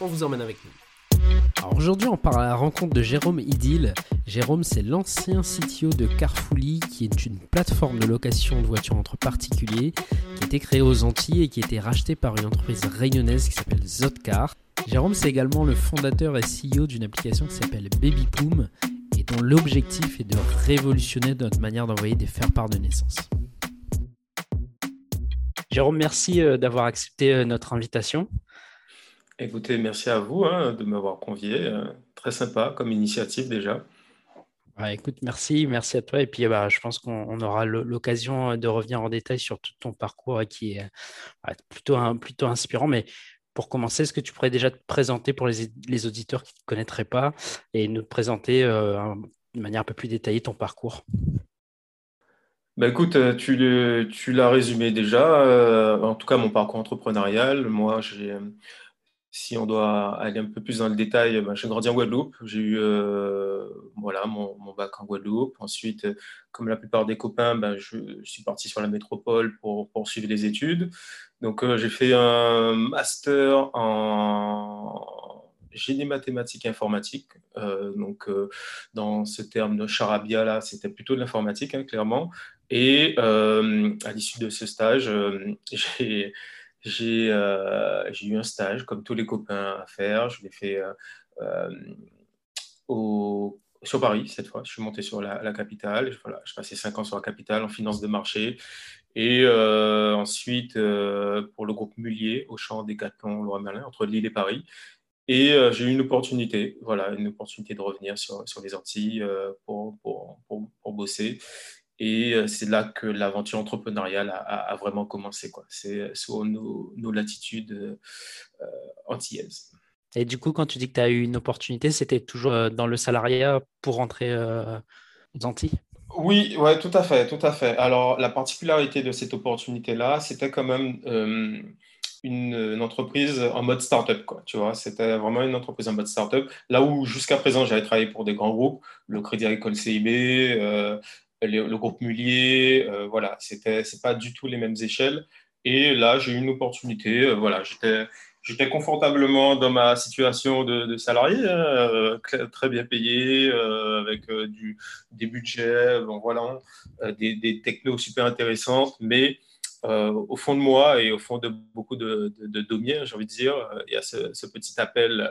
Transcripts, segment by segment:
on vous emmène avec nous. Alors aujourd'hui, on part à la rencontre de Jérôme Idil. Jérôme, c'est l'ancien CTO de Carfully, qui est une plateforme de location de voitures entre particuliers, qui a été créée aux Antilles et qui a été rachetée par une entreprise réunionnaise qui s'appelle Zotcar. Jérôme, c'est également le fondateur et CEO d'une application qui s'appelle BabyPoom et dont l'objectif est de révolutionner notre manière d'envoyer des faire-part de naissance. Jérôme, merci euh, d'avoir accepté euh, notre invitation. Écoutez, merci à vous hein, de m'avoir convié. Euh, très sympa comme initiative déjà. écoute, merci, merci à toi. Et puis, bah, je pense qu'on aura l'occasion de revenir en détail sur tout ton parcours qui est plutôt, plutôt inspirant. Mais pour commencer, est-ce que tu pourrais déjà te présenter pour les, auditeurs qui ne te connaîtraient pas et nous présenter euh, de manière un peu plus détaillée ton parcours? Bah écoute, euh, tu l'as résumé déjà, en tout cas mon parcours entrepreneurial. Moi, j'ai si on doit aller un peu plus dans le détail, ben, j'ai grandi en Guadeloupe. J'ai eu euh, voilà, mon, bac en Guadeloupe. Ensuite, comme la plupart des copains, ben, je, suis parti sur la métropole pour poursuivre les études. Donc, euh, j'ai fait un master en génie mathématique informatique. Euh, donc, dans ce terme de charabia, là, c'était plutôt de l'informatique, hein, clairement. Et à l'issue de ce stage, j'ai euh, j'ai eu un stage, comme tous les copains, à faire. Je l'ai fait euh, euh, au, sur Paris cette fois. Je suis monté sur la, capitale. Je, passais cinq ans sur la capitale en finance de marché. Et ensuite, pour le groupe Mullier, au champ des Décathlon, Laurent Merlin, entre Lille et Paris. Et j'ai eu une opportunité, voilà, une opportunité de revenir sur, sur les Antilles pour, pour, pour, bosser. Et euh, c'est là que l'aventure entrepreneuriale a, vraiment commencé. C'est euh, sur nos, latitudes euh, antillaises. Et du coup, quand tu dis que tu as eu une opportunité, c'était toujours dans le salariat pour rentrer aux Antilles? Oui, ouais, tout à fait, tout à fait. Alors, la particularité de cette opportunité-là, c'était quand même une, entreprise en mode startup, quoi. Tu vois, c'était vraiment une entreprise en mode startup. Là où jusqu'à présent, j'avais travaillé pour des grands groupes, le Crédit Agricole CIB, le, groupe Mullier, euh, voilà, c'était, c'est pas du tout les mêmes échelles. Et là, j'ai eu une opportunité. Euh, voilà, j'étais, j'étais confortablement dans ma situation de, salarié, hein, euh, très bien payé, avec des budgets, bon, voilà, des, des, technos super intéressantes, mais au fond de moi et au fond de beaucoup de, de, j'ai envie de dire, il y a ce petit appel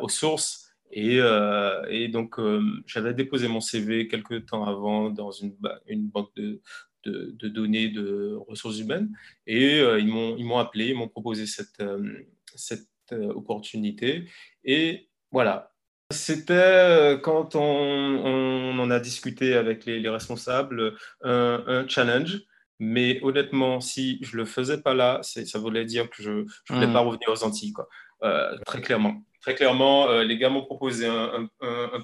aux sources euh, et, donc, euh, j'avais déposé mon CV quelques temps avant dans une, une banque de, de, données de ressources humaines. Et euh, ils m'ont appelé, ils m'ont proposé cette, cette opportunité. Et voilà. C'était, quand on, on, en a discuté avec les, responsables, un, challenge. Mais honnêtement, si je ne le faisais pas là, ça voulait dire que je ne voulais mmh. pas revenir aux Antilles, quoi. très clairement très clairement, euh, les gars m'ont proposé un,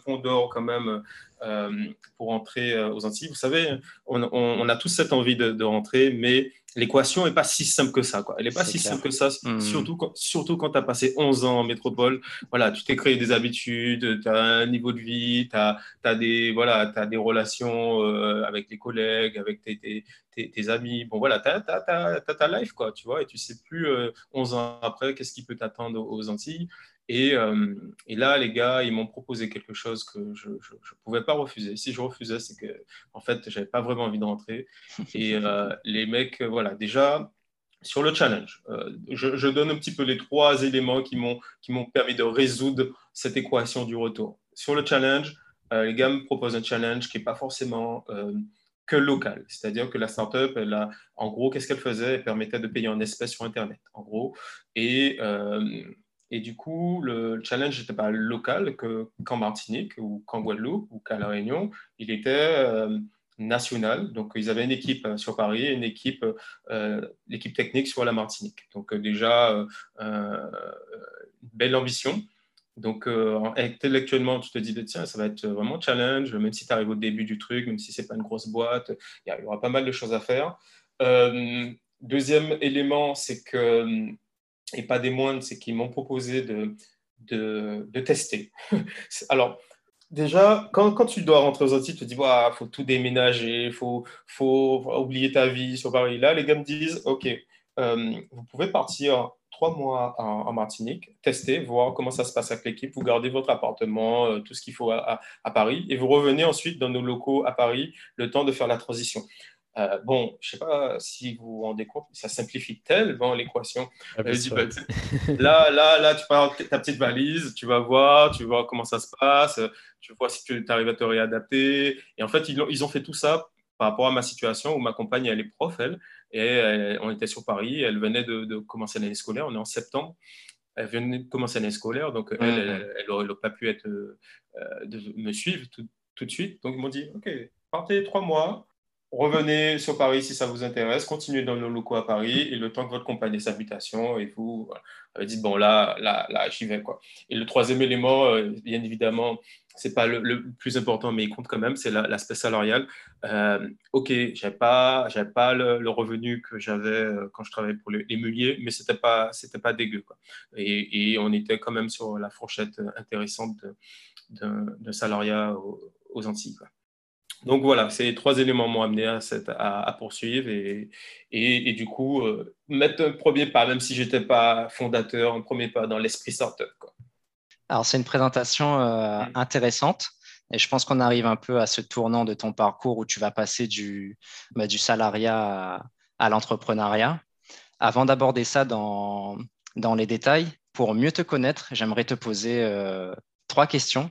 pont d'or quand même euh, pour entrer euh, aux Antilles. Vous savez, on, a tous cette envie de, rentrer, mais l'équation n'est pas si simple que ça. Quoi. Elle n'est pas si simple que ça, hmm. surtout quand, surtout quand tu as passé 11 ans en métropole. Voilà, tu t'es créé des habitudes, tu as un niveau de vie, tu as, des, voilà, as des relations avec les collègues, avec tes, tes, amis. Bon, voilà, tu as, ta life, quoi, tu vois, et tu sais plus 11 ans après qu'est-ce qui peut t'attendre aux Antilles. Euh, et, là, les gars, ils m'ont proposé quelque chose que je ne pouvais pas refuser. Si je refusais, c'est que, en fait, j'avais pas vraiment envie de rentrer. Et euh, les mecs, voilà, déjà, sur le challenge, euh, je, donne un petit peu les trois éléments qui m'ont permis de résoudre cette équation du retour. Sur le challenge, les gars me proposent un challenge qui n'est pas forcément que local. C'est-à-dire que la startup, elle a, en gros, qu'est-ce qu'elle faisait? Elle permettait de payer en espèces sur Internet, en gros. Et et du coup, le challenge n'était pas local qu'en Martinique ou qu'en Guadeloupe ou qu'à La Réunion. Il était euh, national. Donc, ils avaient une équipe euh, sur Paris et une équipe, euh, l'équipe technique sur la Martinique. Donc, déjà, une belle ambition. Donc, intellectuellement, tu te dis, tiens, ça va être vraiment challenge, même si tu arrives au début du truc, même si ce n'est pas une grosse boîte, il y, aura pas mal de choses à faire. deuxième élément, c'est que, et pas des moindres, c'est qu'ils m'ont proposé de, de, tester. Alors, déjà, quand, quand, tu dois rentrer aux Antilles, tu te dis, il faut tout déménager, il faut, faut, oublier ta vie sur Paris. Là, les gars me disent, OK, euh, vous pouvez partir trois mois en, Martinique, tester, voir comment ça se passe avec l'équipe, vous gardez votre appartement, euh, tout ce qu'il faut à, Paris, et vous revenez ensuite dans nos locaux à Paris, le temps de faire la transition. Euh, bon, je ne sais pas si vous vous rendez compte, ça simplifie tellement l'équation. Ah, bah, là, là, là, tu prends ta petite valise, tu vas voir, tu vois comment ça se passe, tu vois si tu arrives à te réadapter. Et en fait, ils ont, ils ont fait tout ça par rapport à ma situation où ma compagne, elle est prof, elle, et on était sur Paris, elle venait de, commencer l'année scolaire, on est en septembre, elle venait de commencer l'année scolaire, donc elle, elle n'aurait pas pu être, euh, de me suivre tout, tout, de suite. Donc ils m'ont dit, OK, partez trois mois, revenez sur Paris si ça vous intéresse, continuez dans nos locaux à Paris et le temps que votre compagne ait sa mutation et vous voilà, avez dit bon là là là j'y vais quoi. Et le troisième élément, euh, bien évidemment, c'est pas le, plus important mais il compte quand même, c'est l'aspect salarial. Euh, ok, j'avais pas j'avais pas le, revenu que j'avais euh, quand je travaillais pour les, les mais c'était pas c'était pas dégueu quoi. Et, on était quand même sur la fourchette intéressante de, de, salariat aux, Antilles. Donc voilà, ces trois éléments m'ont amené à, à, poursuivre et, et, du coup, euh, mettre un premier pas, même si je n'étais pas fondateur, un premier pas dans l'esprit startup. Quoi. Alors, c'est une présentation euh, mm. intéressante et je pense qu'on arrive un peu à ce tournant de ton parcours où tu vas passer du, bah, du salariat à, l'entrepreneuriat. Avant d'aborder ça dans, dans les détails, pour mieux te connaître, j'aimerais te poser euh, trois questions,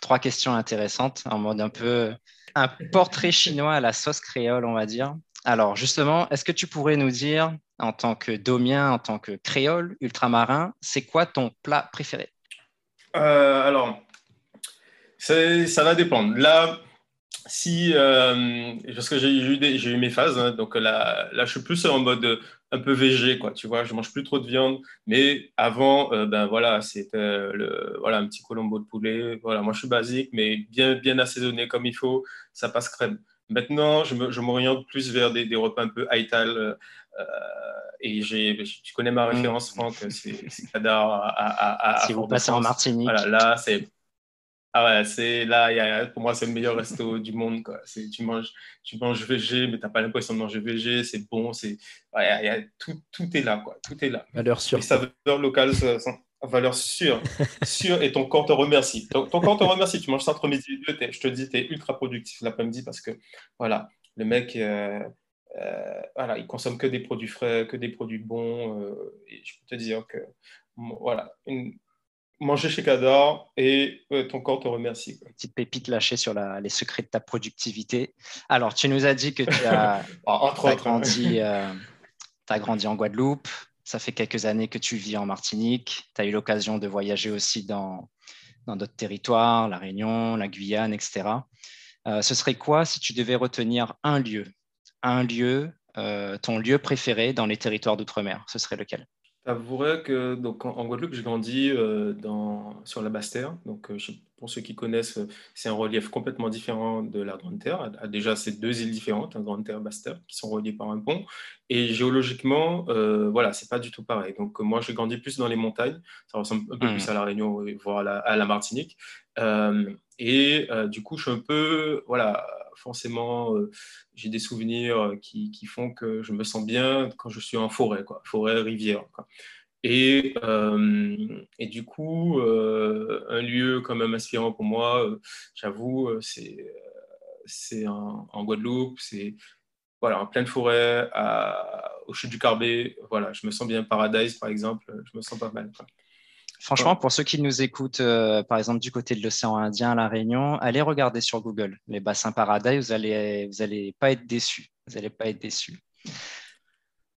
trois questions intéressantes en mode un peu un portrait chinois à la sauce créole, on va dire. Alors, justement, est-ce que tu pourrais nous dire, en tant que domien, en tant que créole ultramarin, c'est quoi ton plat préféré? Euh, Alors, ça va dépendre. Là, si, euh, parce que j'ai eu, mes phases, hein, donc là, là, je suis plus en mode un peu végé, quoi, tu vois, je mange plus trop de viande, mais avant, euh, ben voilà, c'était le, voilà, un petit colombo de poulet, voilà, moi je suis basique, mais bien, bien assaisonné comme il faut, ça passe crème. Maintenant, je m'oriente plus vers des, des, repas un peu haital, euh, et j'ai, tu connais ma référence, Franck, c'est Kadar à, à, Si vous passez en Martinique. Voilà, là, c'est ah ouais, c'est là, y a, pour moi, c'est le meilleur resto du monde. Quoi. Tu, manges, tu manges VG, mais tu n'as pas l'impression de manger VG. C'est bon, c'est, ouais, y a, tout, tout est là. Quoi. Tout est là. Valeur sûre. Les saveurs locales sont valeur sûre. sûre et ton corps te remercie. Ton, corps te remercie. Tu manges ça entre midi et deux. Je te dis, tu es ultra productif l'après-midi parce que voilà, le mec, euh, euh, voilà, il consomme que des produits frais, que des produits bons. Euh, et je peux te dire que voilà, une, manger chez Cador et ton corps te remercie. Petite pépite lâchée sur les secrets de ta productivité. Alors, tu nous as dit que tu as, Entre grandi, euh, as grandi en Guadeloupe. Ça fait quelques années que tu vis en Martinique. Tu as eu l'occasion de voyager aussi dans d'autres territoires, la Réunion, la Guyane, etc. Euh, ce serait quoi si tu devais retenir un lieu, un lieu, euh, ton lieu préféré dans les territoires d'outre-mer? Ce serait lequel? J'avouerais que donc, en, Guadeloupe, j'ai grandi euh, dans, sur la Basse-Terre. Donc, euh, pour ceux qui connaissent, c'est un relief complètement différent de la Grande Terre. Déjà, c'est deux îles différentes, la Grande Terre et Basse-Terre, qui sont reliées par un pont. Et géologiquement, euh, voilà, c'est pas du tout pareil. Donc, moi, j'ai grandi plus dans les montagnes. Ça ressemble un peu plus mmh. à la Réunion, voire à la, à la Martinique. et du coup, je suis un peu, voilà, forcément, euh, j'ai des souvenirs euh, qui, font que je me sens bien quand je suis en forêt, quoi, forêt, rivière. Et, euh, et, du coup, un lieu quand même inspirant pour moi, j'avoue, c'est, en, Guadeloupe, c'est voilà, en pleine forêt, au chute du Carbet. Voilà, je me sens bien. Paradise, par exemple, je me sens pas mal. Franchement, pour ceux qui nous écoutent, euh, par exemple, du côté de l'océan Indien, La Réunion, allez regarder sur Google les bassins Paradise, vous allez, vous allez pas être déçus. Vous allez pas être déçus.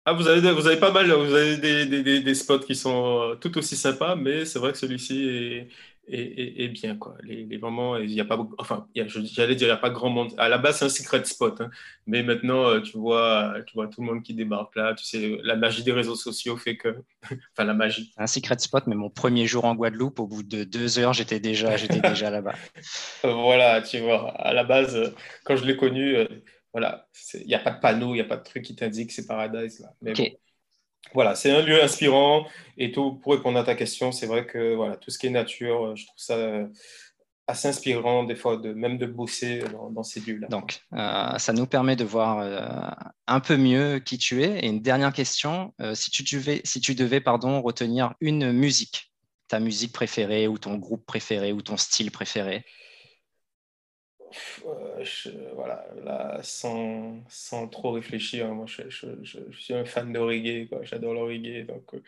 Ah, vous avez, vous avez pas mal, vous avez des, des, des, spots qui sont euh, tout aussi sympas, mais c'est vrai que celui-ci est, et, bien. Quoi. Les, les moments, il y a pas, enfin, j'allais dire, il n'y a pas grand monde. À la base, c'est un secret spot, hein. mais maintenant, euh, tu vois, tu vois tout le monde qui débarque là. Tu sais, la magie des réseaux sociaux fait que, enfin, la magie. Un secret spot, mais mon premier jour en Guadeloupe, au bout de deux heures, j'étais déjà, j'étais déjà là-bas. voilà, tu vois, à la base, quand je l'ai connu, euh, voilà, il n'y a pas de panneau, il n'y a pas de truc qui t'indique que c'est Paradise là. Mais voilà, c'est un lieu inspirant. Et tout, pour répondre à ta question, c'est vrai que voilà, tout ce qui est nature, euh, je trouve ça euh, assez inspirant des fois, de, même de bosser dans, ces lieux-là. Donc, euh, ça nous permet de voir un peu mieux qui tu es. Et une dernière question, si tu devais, si tu devais pardon, retenir une musique, ta musique préférée ou ton groupe préféré ou ton style préféré voilà, là, sans, sans, trop réfléchir, moi je, je, je, suis un fan de reggae, j'adore le reggae, donc euh,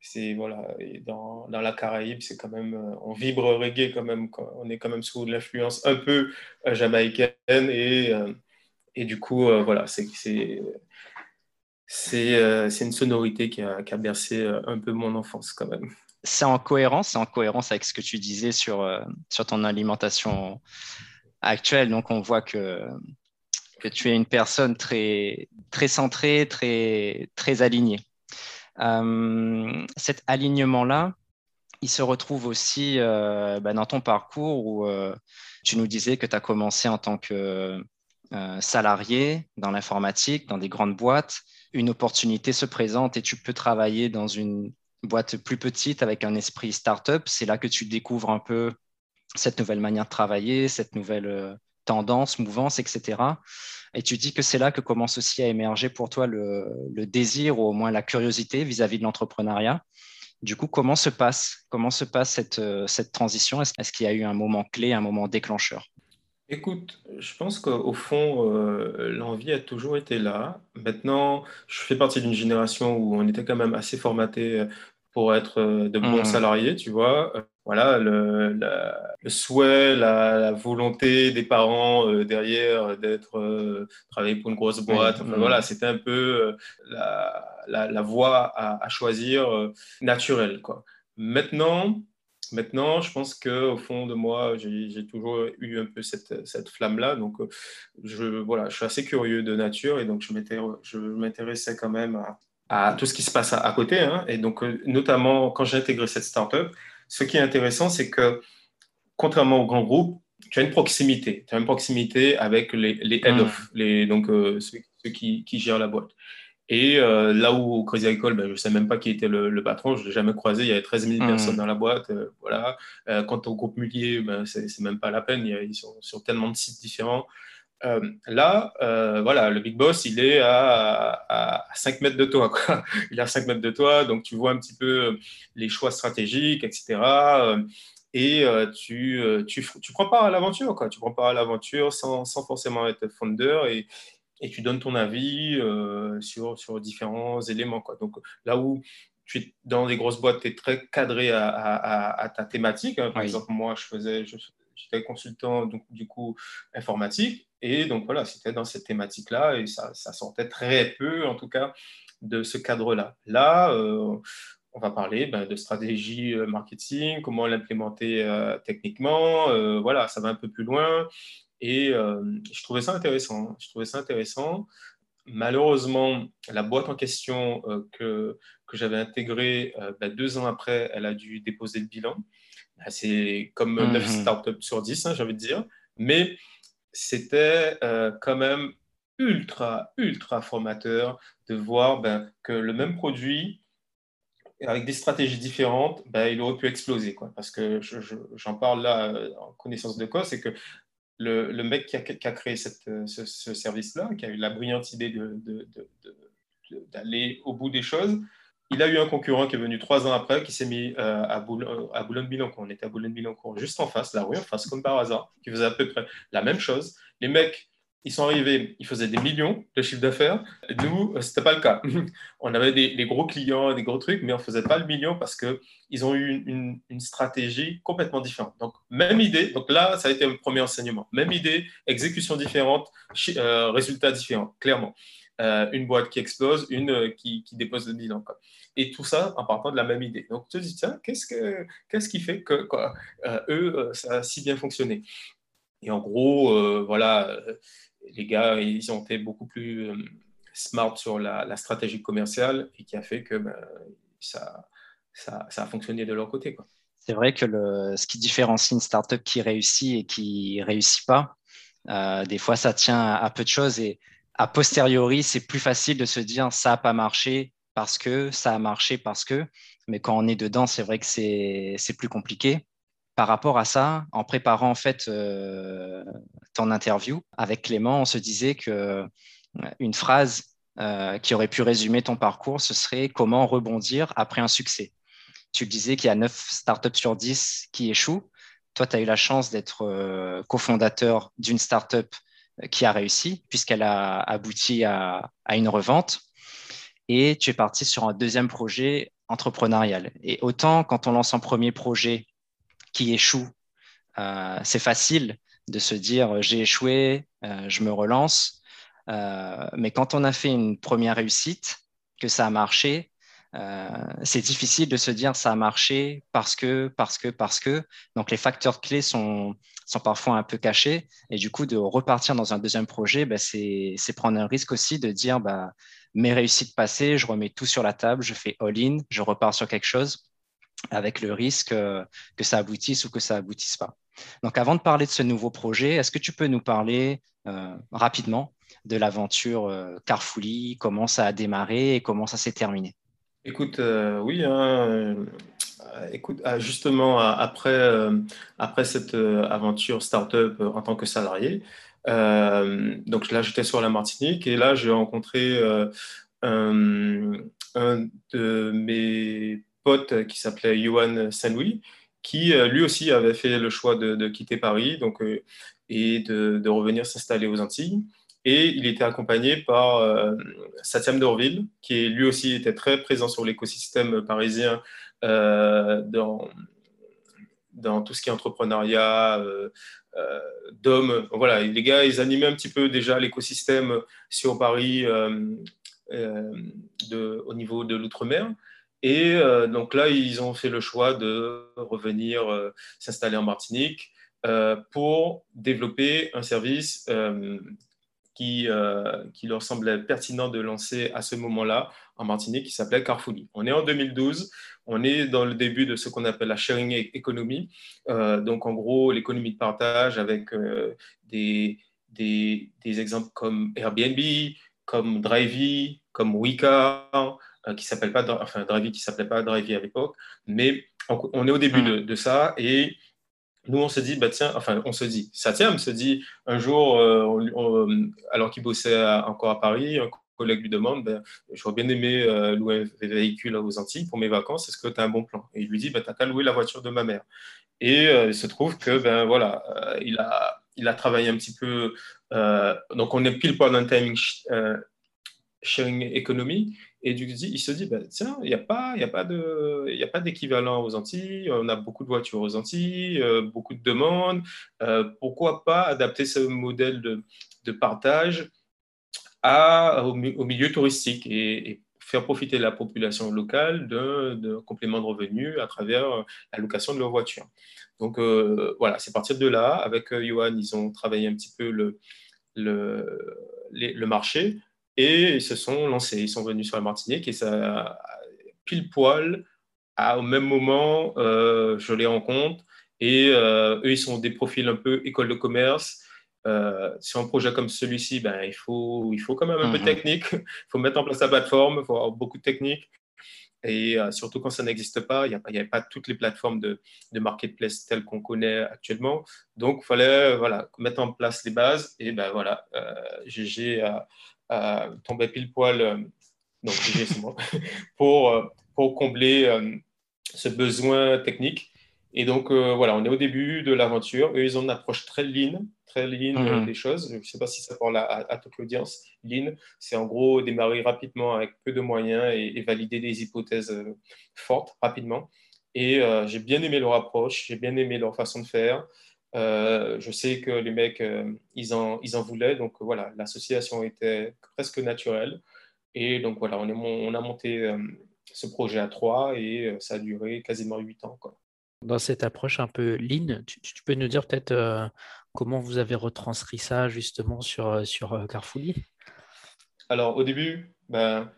c'est voilà, dans, dans, la Caraïbe, c'est quand même, euh, on vibre reggae quand même, on est quand même sous l'influence un peu euh, jamaïcaine et, et du coup, voilà, c'est c'est une sonorité qui a, qui a, bercé un peu mon enfance quand même. C'est en cohérence, c'est en cohérence avec ce que tu disais sur, sur ton alimentation actuelle. Donc, on voit que, que tu es une personne très, très centrée, très, très alignée. Euh, cet alignement-là, il se retrouve aussi euh, bah, dans ton parcours où euh, tu nous disais que tu as commencé en tant que salarié dans l'informatique, dans des grandes boîtes. Une opportunité se présente et tu peux travailler dans une boîte plus petite avec un esprit startup. C'est là que tu découvres un peu cette nouvelle manière de travailler, cette nouvelle euh, tendance, mouvance, etc. Et tu dis que c'est là que commence aussi à émerger pour toi le, désir ou au moins la curiosité vis-à-vis de l'entrepreneuriat. Du coup, comment se passe, comment se passe cette, euh, cette transition? Est-ce qu'il y a eu un moment clé, un moment déclencheur? Écoute, je pense qu'au fond, euh, l'envie a toujours été là. Maintenant, je fais partie d'une génération où on était quand même assez formaté pour être de bons mmh. salariés, tu vois voilà, le, souhait, la, volonté des parents euh, derrière d'être euh, travailler pour une grosse boîte. voilà, c'était un peu euh, la, la, voie à, choisir naturelle. Quoi. Maintenant, maintenant, je pense que au fond de moi, j'ai toujours eu un peu cette, cette flamme-là. Donc, je, voilà, je suis assez curieux de nature et donc je m'intéressais quand même à, tout ce qui se passe à, côté. Hein. Et donc, notamment quand j'ai intégré cette startup, ce qui est intéressant, c'est que contrairement aux grands groupes, tu as une proximité. Tu as une proximité avec les, les head-off, hmm. les, donc euh, ceux, qui, qui, gèrent la boîte. Et euh, là où au Crazy Agricole, ben, je ne sais même pas qui était le, patron, je ne l'ai jamais croisé, il y avait 13 000 hmm. personnes dans la boîte. Euh, voilà. quant au groupe Mullier, ben, ce n'est même pas la peine, ils sont sur tellement de sites différents. Là, voilà, le big boss, il est à, à, 5 mètres de toi. Quoi. Il est à 5 mètres de toi, donc tu vois un petit peu les choix stratégiques, etc. et tu, tu, tu, prends part à l'aventure, quoi. Tu prends part à l'aventure sans, sans, forcément être founder et, et tu donnes ton avis sur, sur différents éléments, quoi. Donc là où tu es dans des grosses boîtes, tu es très cadré à, à, ta thématique. Hein. Par exemple, moi, je faisais, j'étais consultant, donc du coup, informatique. Et donc voilà, c'était dans cette thématique-là et ça, ça, sortait très peu, en tout cas, de ce cadre-là. Là, euh, on va parler ben, de stratégie euh, marketing, comment l'implémenter euh, techniquement. voilà, ça va un peu plus loin. Et je trouvais ça intéressant. Je trouvais ça intéressant. Malheureusement, la boîte en question que, que j'avais intégrée ben, deux ans après, elle a dû déposer le bilan. Ben, c'est comme 9 mmh startups sur 10, hein, j'ai envie de dire. Mais c'était euh, quand même ultra, ultra formateur de voir ben, que le même produit, avec des stratégies différentes, ben, il aurait pu exploser. Parce que j'en parle là euh, en connaissance de cause, c'est que le, mec qui a, créé cette, ce, service-là, qui a eu la brillante idée d'aller au bout des choses, il a eu un concurrent qui est venu trois ans après, qui s'est mis euh, à, Boulogne-Billancourt. On était à Boulogne-Billancourt, juste en face, la rue en face, comme par hasard, qui faisait à peu près la même chose. Les mecs, ils sont arrivés, ils faisaient des millions de chiffre d'affaires. Nous, euh, ce n'était pas le cas. on avait des, gros clients, des gros trucs, mais on faisait pas le million parce qu'ils ont eu une, stratégie complètement différente. Donc, même idée. Donc là, ça a été le premier enseignement. Même idée, exécution différente, euh, différents, clairement. Une boîte qui explose, une qui, dépose le bilan. Et tout ça en partant de la même idée. Donc, tu te dis, tiens, qu'est-ce, que, qu'est-ce qui fait que quoi, eux, ça a si bien fonctionné? Et en gros, voilà, les gars, ils ont été beaucoup plus smart sur la, stratégie commerciale et qui a fait que ben, ça, a fonctionné de leur côté. C'est vrai que le, ce qui différencie une startup qui réussit et qui réussit pas, euh, des fois, ça tient à, peu de choses et a posteriori, c'est plus facile de se dire ça n'a pas marché parce que ça a marché parce que. Mais quand on est dedans, c'est vrai que c'est plus compliqué. Par rapport à ça, en préparant en fait euh, ton interview avec Clément, on se disait que euh, une phrase qui aurait pu résumer ton parcours, ce serait comment rebondir après un succès tu disais qu'il y a 9 startups sur 10 qui échouent. Toi, tu as eu la chance d'être euh, cofondateur d'une startup euh, qui a réussi, puisqu'elle a abouti à, une revente. Et tu es parti sur un deuxième projet entrepreneurial. Et autant quand on lance un premier projet qui échoue, euh, c'est facile de se dire j'ai échoué, je me relance. mais quand on a fait une première réussite, que ça a marché, euh, c'est difficile de se dire ça a marché parce que, parce que, parce que. Donc les facteurs clés sont, sont parfois un peu cachés. Et du coup, de repartir dans un deuxième projet, bah, c'est prendre un risque aussi de dire bah, mes réussites passées, je remets tout sur la table, je fais all-in, je repars sur quelque chose avec le risque euh, que ça aboutisse ou que ça aboutisse pas. Donc avant de parler de ce nouveau projet, est-ce que tu peux nous parler euh, rapidement de l'aventure Carfully, comment ça a démarré et comment ça s'est terminé? Écoute, euh, oui, hein, euh, écoute, ah, justement, après, euh, après cette aventure startup en tant que salarié, donc là, j'étais sur la Martinique et là, j'ai rencontré un, de mes potes qui s'appelait Johan Saint-Louis, qui lui aussi avait fait le choix de, quitter Paris donc, et de, de revenir s'installer aux Antilles. Et il était accompagné par euh, Satyam Dorville, qui lui aussi était très présent sur l'écosystème parisien euh, dans, tout ce qui est entrepreneuriat, euh, euh d'hommes. Voilà, les gars, ils animaient un petit peu déjà l'écosystème sur Paris de, au niveau de l'outre-mer. Et donc là, ils ont fait le choix de revenir s'installer en Martinique pour développer un service qui, euh, qui leur semblait pertinent de lancer à ce moment-là en Martinique, qui s'appelait Carfully. On est en 2012, on est dans le début de ce qu'on appelle la sharing economy, euh, donc en gros l'économie de partage avec euh, des, des, des, exemples comme Airbnb, comme Drivey, comme Wika, qui s'appelle pas, enfin Drivey qui s'appelait pas Drivey à l'époque, mais on, est au début hmm. de, de ça et nous, on se dit, bah tiens, enfin, on se dit, Satya se dit, un jour, euh, alors qu'il bossait encore à Paris, un collègue lui demande, ben, j'aurais bien aimé euh, louer un véhicule aux Antilles pour mes vacances, est-ce que tu as un bon plan? Et il lui dit, tu n'as qu'à louer la voiture de ma mère. Et euh, il se trouve que, ben voilà, il, a, il a travaillé un petit peu, donc on est pile pas dans un timing sharing economy, et du il se dit, bah, tiens, il n'y a pas, d'équivalent aux Antilles. On a beaucoup de voitures aux Antilles, euh, beaucoup de demandes. Euh, pourquoi pas adapter ce modèle de, partage au, milieu touristique et, faire profiter la population locale de, compléments de revenus à travers la location de leur voiture. Donc euh, voilà, c'est partir de là. Avec Johan, ils ont travaillé un petit peu le marché et ils se sont lancés, ils sont venus sur la Martinique et ça, pile poil, au même moment, euh, je les rencontre et euh, eux, ils sont des profils un peu école de commerce. Euh, sur un projet comme celui-ci, ben, il, faut, il faut quand même un peu de mhm. technique, il faut mettre en place la plateforme, il faut avoir beaucoup de technique. Et surtout quand ça n'existe pas, il n'y avait pas toutes les plateformes de, de marketplace telles qu'on connaît actuellement. Donc, il fallait voilà, mettre en place les bases. Et ben voilà, GG euh, tombait pile poil, euh, donc pour, euh, pour combler ce besoin technique. Et donc, voilà, on est au début de l'aventure. Eux, ils ont une approche très lean, très lean mhm. des choses. Je ne sais pas si ça parle à, à, toute l'audience. Lean, c'est en gros démarrer rapidement avec peu de moyens et, valider des hypothèses fortes rapidement. Et j'ai bien aimé leur approche, j'ai bien aimé leur façon de faire. je sais que les mecs, ils, en, ils en voulaient. Donc voilà, l'association était presque naturelle. Et donc voilà, on, est, on a monté ce projet à trois et ça a duré quasiment huit ans. Quoi. Dans cette approche un peu lean, tu, peux nous dire peut-être comment vous avez retranscrit ça justement sur, sur Carfully Alors au début, ben,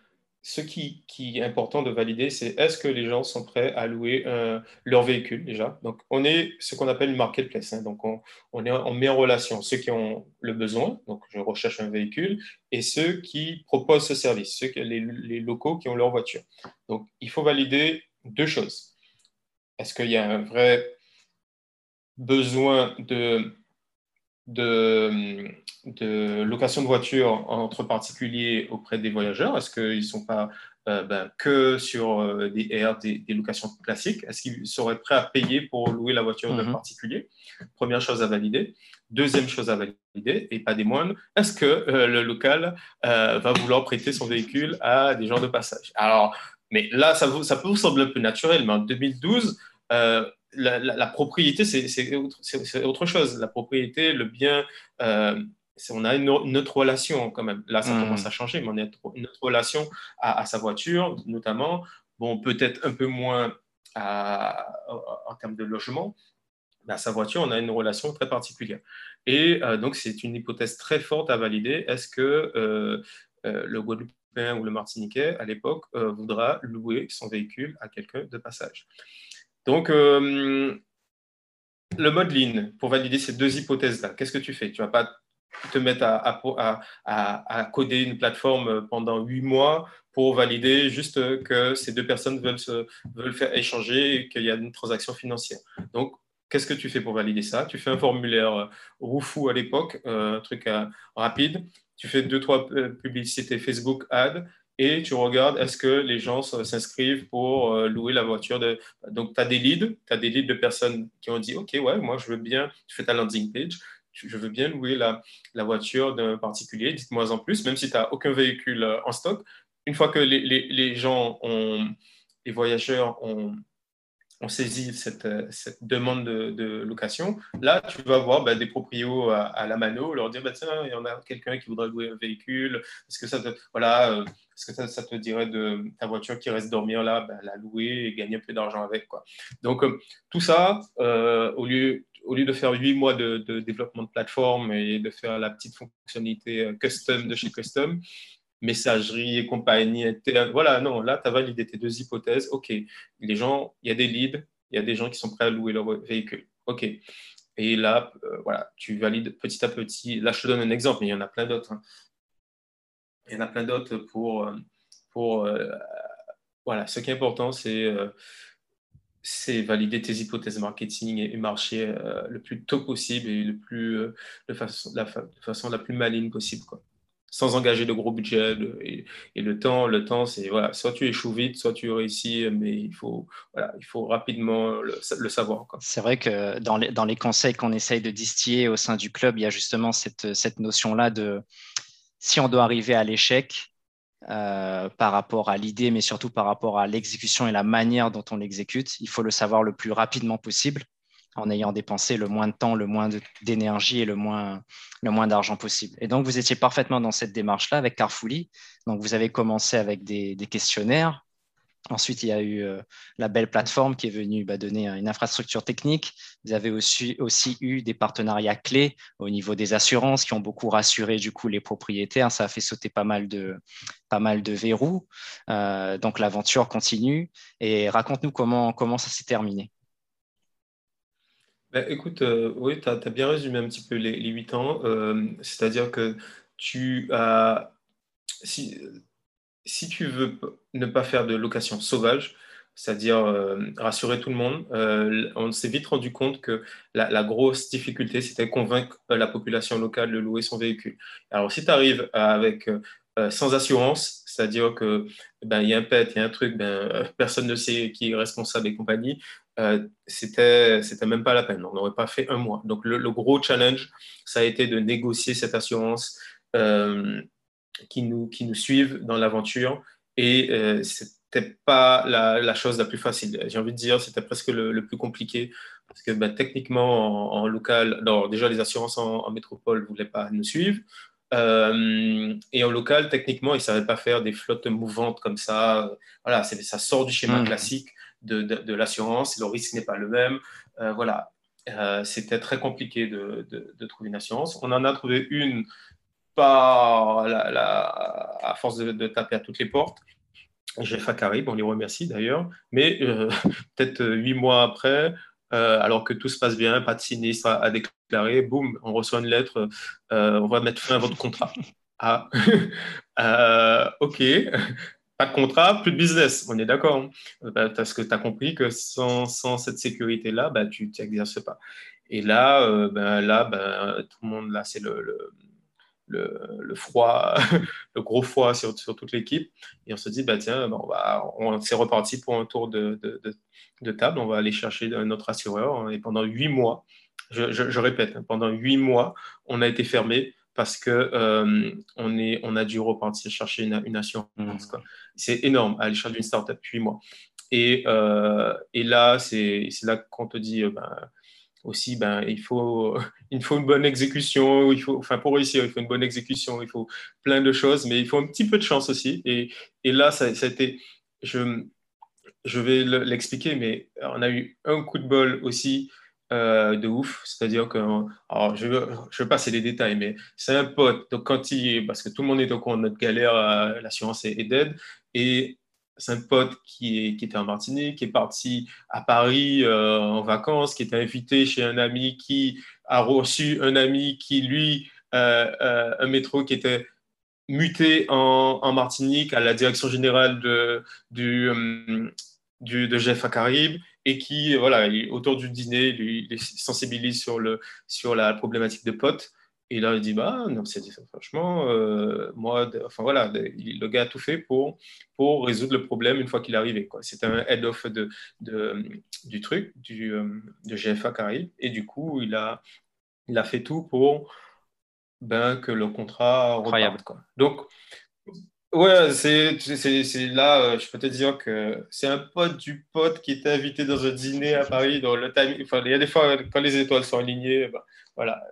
ce qui, est important de valider, c'est est-ce que les gens sont prêts à louer euh, leur véhicule déjà? Donc, on est ce qu'on appelle une marketplace. Hein. donc, on, on, met en relation ceux qui ont le besoin, donc je recherche un véhicule, et ceux qui proposent ce service, ceux qui, les, les locaux qui ont leur voiture. Donc, il faut valider deux choses. Est-ce qu'il y a un vrai besoin de de, de, location de voiture entre particuliers auprès des voyageurs? Est-ce qu'ils ne sont pas euh, ben, que sur euh, des airs, des, locations classiques? Est-ce qu'ils seraient prêts à payer pour louer la voiture d'un mhm. particulier? Première chose à valider. Deuxième chose à valider, et pas des moindres, est-ce que euh, le local va vouloir prêter son véhicule à des gens de passage? Alors, mais là, ça, ça peut vous sembler un peu naturel, mais en 2012, la, propriété, c'est autre, chose. La propriété, le bien, euh, on a une, autre relation quand même. Là, ça hmm. commence à changer, mais on a une autre relation à, sa voiture, notamment. Bon, peut-être un peu moins en termes de logement, mais à sa voiture, on a une relation très particulière. Et euh, donc, c'est une hypothèse très forte à valider. Est-ce que euh, le Guadeloupéen ou le Martiniquais, à l'époque, voudra louer son véhicule à quelqu'un de passage? Donc, euh, le mode lean, pour valider ces deux hypothèses-là, qu'est-ce que tu fais? Tu ne vas pas te mettre à, coder une plateforme pendant huit mois pour valider juste que ces deux personnes veulent, faire échanger et qu'il y a une transaction financière. Donc, qu'est-ce que tu fais pour valider ça? Tu fais un formulaire euh, Roufou à l'époque, euh, un truc rapide. Tu fais deux, trois publicités Facebook Ads et tu regardes est-ce que les gens s'inscrivent pour euh, louer la voiture. De... Donc, tu as des leads, tu as des leads de personnes qui ont dit OK, ouais, moi, je veux bien, tu fais ta landing page, je veux bien louer la, la voiture d'un particulier, dites-moi en plus, même si tu n'as aucun véhicule euh, en stock. Une fois que les, les, les gens ont, les voyageurs ont, on saisit cette, cette demande de, location, là, tu vas voir bah, des proprios à, la mano, leur dire bah, tiens, il y en a quelqu'un qui voudrait louer un véhicule, est-ce que ça te, voilà, euh, est-ce que ça, te dirait de ta voiture qui reste dormir là, bah, la louer et gagner un peu d'argent avec quoi. Donc, euh, tout ça, euh, au, lieu, au lieu de faire huit mois de, de, développement de plateforme et de faire la petite fonctionnalité custom de chez Custom, messagerie et compagnie. Voilà, non, là, tu as validé tes deux hypothèses. OK, les gens, il y a des leads, il y a des gens qui sont prêts à louer leur véhicule. OK. Et là, euh, voilà, tu valides petit à petit. Là, je te donne un exemple, mais il y en a plein d'autres. Hein. Il y en a plein d'autres pour. Euh, pour euh, voilà, ce qui est important, c'est c'est valider tes hypothèses marketing et, marché le plus tôt possible et le plus, de, façon, la, de façon la plus maligne possible. Quoi sans engager de gros budget. et, le temps, le temps, c'est voilà, soit tu échoues vite, soit tu réussis, mais il faut, voilà, il faut rapidement le, savoir. C'est vrai que dans les, dans les conseils qu'on essaye de distiller au sein du club, il y a justement cette, cette notion-là de si on doit arriver à l'échec, euh, par rapport à l'idée, mais surtout par rapport à l'exécution et la manière dont on l'exécute. Il faut le savoir le plus rapidement possible en ayant dépensé le moins de temps, le moins d'énergie et le moins, le moins d'argent possible. Et donc, vous étiez parfaitement dans cette démarche-là avec Carfully. Donc, vous avez commencé avec des, questionnaires. Ensuite, il y a eu euh, la belle plateforme qui est venue bah, donner une infrastructure technique. Vous avez aussi, aussi, eu des partenariats clés au niveau des assurances qui ont beaucoup rassuré du coup les propriétaires. Ça a fait sauter pas mal de, pas mal de verrous. Euh, donc l'aventure continue. Et raconte-nous comment, comment ça s'est terminé. Ben, écoute, euh, oui, tu as, bien résumé un petit peu les, huit ans. Euh, c'est-à-dire que tu as. Si, si tu veux ne pas faire de location sauvage, c'est-à-dire euh, rassurer tout le monde, on s'est vite rendu compte que la, grosse difficulté, c'était convaincre la population locale de louer son véhicule. Alors, si tu arrives avec sans assurance, c'est-à-dire que ben, il y a un pet, il y a un truc, ben, personne ne sait qui est responsable et compagnie, euh, c'était même pas la peine. On n'aurait pas fait un mois. Donc le, gros challenge, ça a été de négocier cette assurance euh, qui nous qui nous suive dans l'aventure et euh, c'était pas la, chose la plus facile. J'ai envie de dire c'était presque le, plus compliqué Parce que bah, techniquement, en, local, déjà les assurances en, métropole ne voulaient pas nous suivre. Euh, et en local, techniquement, ils ne savaient pas faire des flottes mouvantes comme ça. Voilà, ça sort du schéma mmh. classique de, de, l'assurance. Le risque n'est pas le même. Euh, voilà, euh, c'était très compliqué de, de, trouver une assurance. On en a trouvé une pas à force de, taper à toutes les portes. GFA Carib, on les remercie d'ailleurs. Mais peut-être huit mois après, euh, alors que tout se passe bien, pas de sinistre à, déclarer, boum, on reçoit une lettre, euh, on va mettre fin à votre contrat. Ah, euh, ok, pas de contrat, plus de business, on est d'accord. Hein. Bah, parce que tu as compris que sans, cette sécurité-là, bah, tu n'exerces pas. Et là, ben, là ben, tout le monde, là, c'est le, le, froid, le gros froid sur, toute l'équipe. Et on se dit, bah, tiens, on, va, on s'est reparti pour un tour de, de, table. On va aller chercher notre assureur. Et pendant huit mois, je, répète, hein, pendant huit mois, on a été fermé parce que euh, on, est, on a dû repartir chercher une, assurance. Mmh. C'est énorme à l'échelle d'une startup, huit mois. Et, euh, et là, c'est là qu'on te dit, euh, ben, aussi, ben, il, faut, il faut une bonne exécution, il faut, enfin, pour réussir, il faut une bonne exécution, il faut plein de choses, mais il faut un petit peu de chance aussi. Et, et là, ça, ça, a été, je, je vais l'expliquer, mais on a eu un coup de bol aussi euh, de ouf, c'est-à-dire que, alors je je veux passer les détails, mais c'est un pote, donc quand il, parce que tout le monde est au courant de notre galère, euh, l'assurance est, est dead, et c'est un pote qui, était en Martinique, qui est parti à Paris euh, en vacances, qui était invité chez un ami qui a reçu un ami qui, lui, euh, euh, un métro qui était muté en, Martinique à la direction générale de, du, du, de et qui, voilà, autour du dîner, lui, sensibilise sur, le, sur la problématique de potes. Et là, il dit, bah, non, c'est franchement, euh, moi, enfin voilà, le gars a tout fait pour, pour résoudre le problème une fois qu'il est arrivé. C'était un head-off de, de, du truc, du, euh, de GFA Caraïbes. Et du coup, il a, il a fait tout pour ben, que le contrat reparte. Quoi. Donc, ouais, c'est là, euh, je peux te dire que c'est un pote du pote qui était invité dans un dîner à Paris. Dans le time, enfin, il y a des fois, quand les étoiles sont alignées, ben, voilà,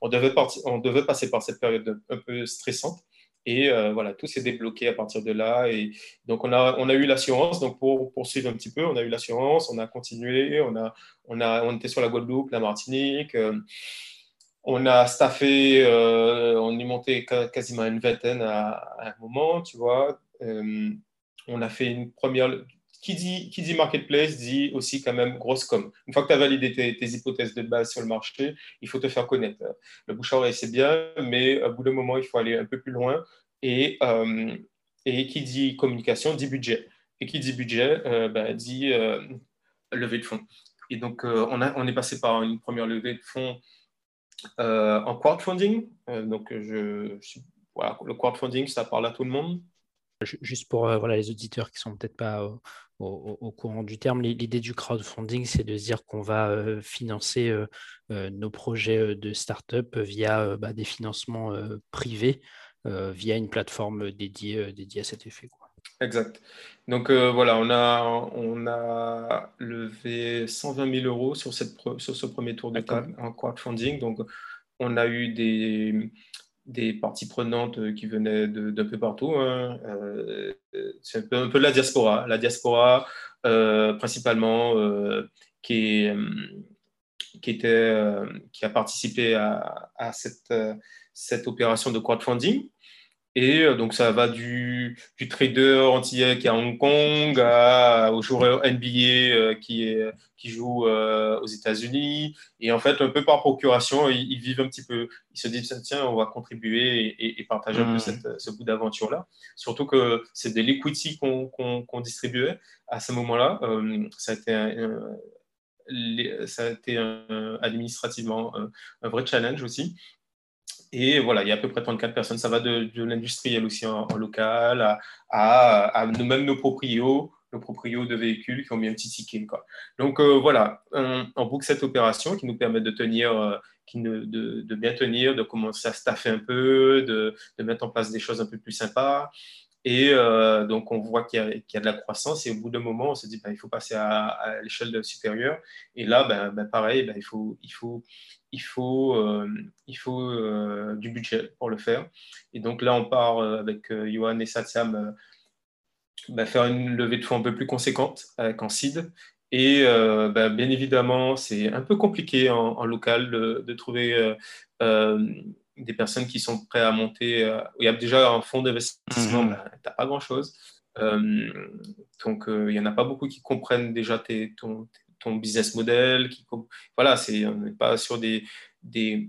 on, devait on devait passer par cette période un peu stressante. Et euh, voilà, tout s'est débloqué à partir de là. Et donc, on a, on a eu l'assurance. Donc, pour poursuivre un petit peu, on a eu l'assurance, on a continué, on, a, on, a, on était sur la Guadeloupe, la Martinique. Euh, on a staffé, euh, on y montait quasiment une vingtaine à, un moment, tu vois. on a fait une première, qui dit, qui dit marketplace dit aussi quand même grosse com. Une fois que tu as validé tes, hypothèses de base sur le marché, il faut te faire connaître. Le bouche à oreille, c'est bien, mais au bout d'un moment, il faut aller un peu plus loin. Et, euh, et qui dit communication dit budget. Et qui dit budget euh, ben, dit euh, levée de fonds. Et donc, on, a, on est passé par une première levée de fonds en crowdfunding. donc, je, voilà, le crowdfunding, ça parle à tout le monde. Juste pour les auditeurs qui ne sont peut-être pas au, courant du terme. L'idée du crowdfunding, c'est de dire qu'on va euh, financer euh, euh, nos projets de start-up via bah, des financements privés, via une plateforme dédiée à cet effet. Exact. Donc voilà, on a, on a levé 120 000 euros sur, cette, sur ce premier tour de table en crowdfunding. Donc on a eu des, des parties prenantes euh, qui venaient d'un peu partout. Hein. Euh, c'est un peu, un peu, la diaspora. La diaspora, euh, principalement, qui, est, qui, était, qui a participé à, à cette, cette opération de crowdfunding. Et euh, donc, ça va du, du trader antillais qui est à Hong Kong à, au joueur NBA euh, qui, est, qui joue euh, aux États-Unis. Et en fait, un peu par procuration, ils, vivent un petit peu. Ils se disent, tiens, on va contribuer et, partager un peu mmh. cette, ce bout d'aventure-là. Surtout que c'est de l'equity qu'on distribuait à ce moment-là. ça a été, ça a été administrativement un vrai challenge aussi. Et voilà, il y a à peu près 34 personnes. Ça va de, l'industriel aussi en, local à, à, même nos proprios, nos proprios de véhicules qui ont mis un petit ticket. Donc euh, voilà, on, boucle cette opération qui nous permet de tenir, euh, de, de, bien tenir, de commencer à staffer un peu, de, de, mettre en place des choses un peu plus sympas. Et euh, donc, on voit qu'il y, a de la croissance. Et au bout d'un moment, on se dit, bah, il faut passer à, l'échelle supérieure. Et là, ben, ben pareil, ben, il faut, il faut, il faut, euh, il faut euh, du budget pour le faire. Et donc là, on part avec Johan et Satyam faire une levée de fonds un peu plus conséquente avec seed. Et bien évidemment, c'est un peu compliqué en, local de, de trouver des personnes qui sont prêtes à monter. Euh, il y a déjà un fonds d'investissement, mhm. ben, tu n'as pas grand-chose. Euh, donc, euh, il n'y en a pas beaucoup qui comprennent déjà tes, ton, ton, business model. Voilà, c'est, on n'est pas sur des, des,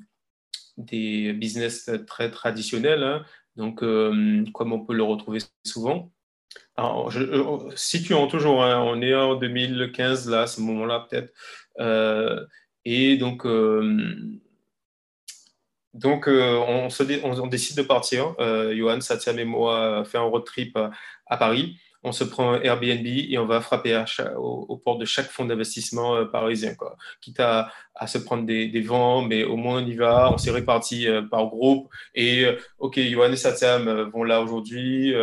des, business très traditionnels. Hein. donc, comme on peut le retrouver souvent. Alors, je, situons toujours, hein, on est en 2015, là, à ce moment-là, peut-être. et donc, donc, euh, on, se on, décide de partir. Euh, Johan, Satyam et moi fait un road trip à, Paris. On se prend Airbnb et on va frapper au, port de chaque fonds d'investissement euh, parisien. Quoi. Quitte à, se prendre des, vents, mais au moins on y va. On s'est répartis par groupe. Et OK, Johan et Satyam vont là aujourd'hui.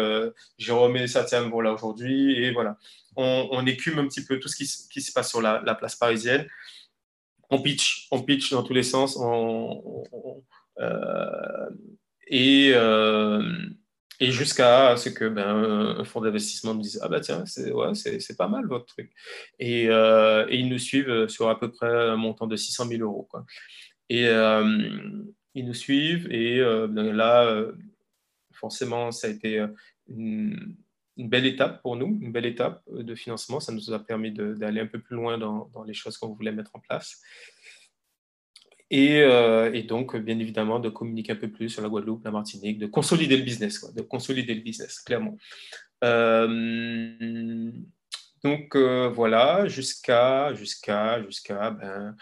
Jérôme et Satyam vont là aujourd'hui. Et voilà. On, écume un petit peu tout ce qui, se passe sur la, place parisienne. On pitch, on pitch dans tous les sens. on, euh, et, euh, et jusqu'à ce que ben, un fonds d'investissement me dise Ah bah tiens, c'est ouais, pas mal votre truc. Et, euh, et, ils nous suivent sur à peu près un montant de 600 000 euros. Quoi. Et ils nous suivent, et ben là, forcément, ça a été une, une, belle étape pour nous, une belle étape de financement. Ça nous a permis d'aller un peu plus loin dans, dans les choses qu'on voulait mettre en place. Euh, et, donc, bien évidemment, de communiquer un peu plus sur la Guadeloupe, la Martinique, de consolider le business, quoi, de consolider le business, clairement. Euh, donc, euh, voilà, jusqu'à jusqu'à jusqu'à ben,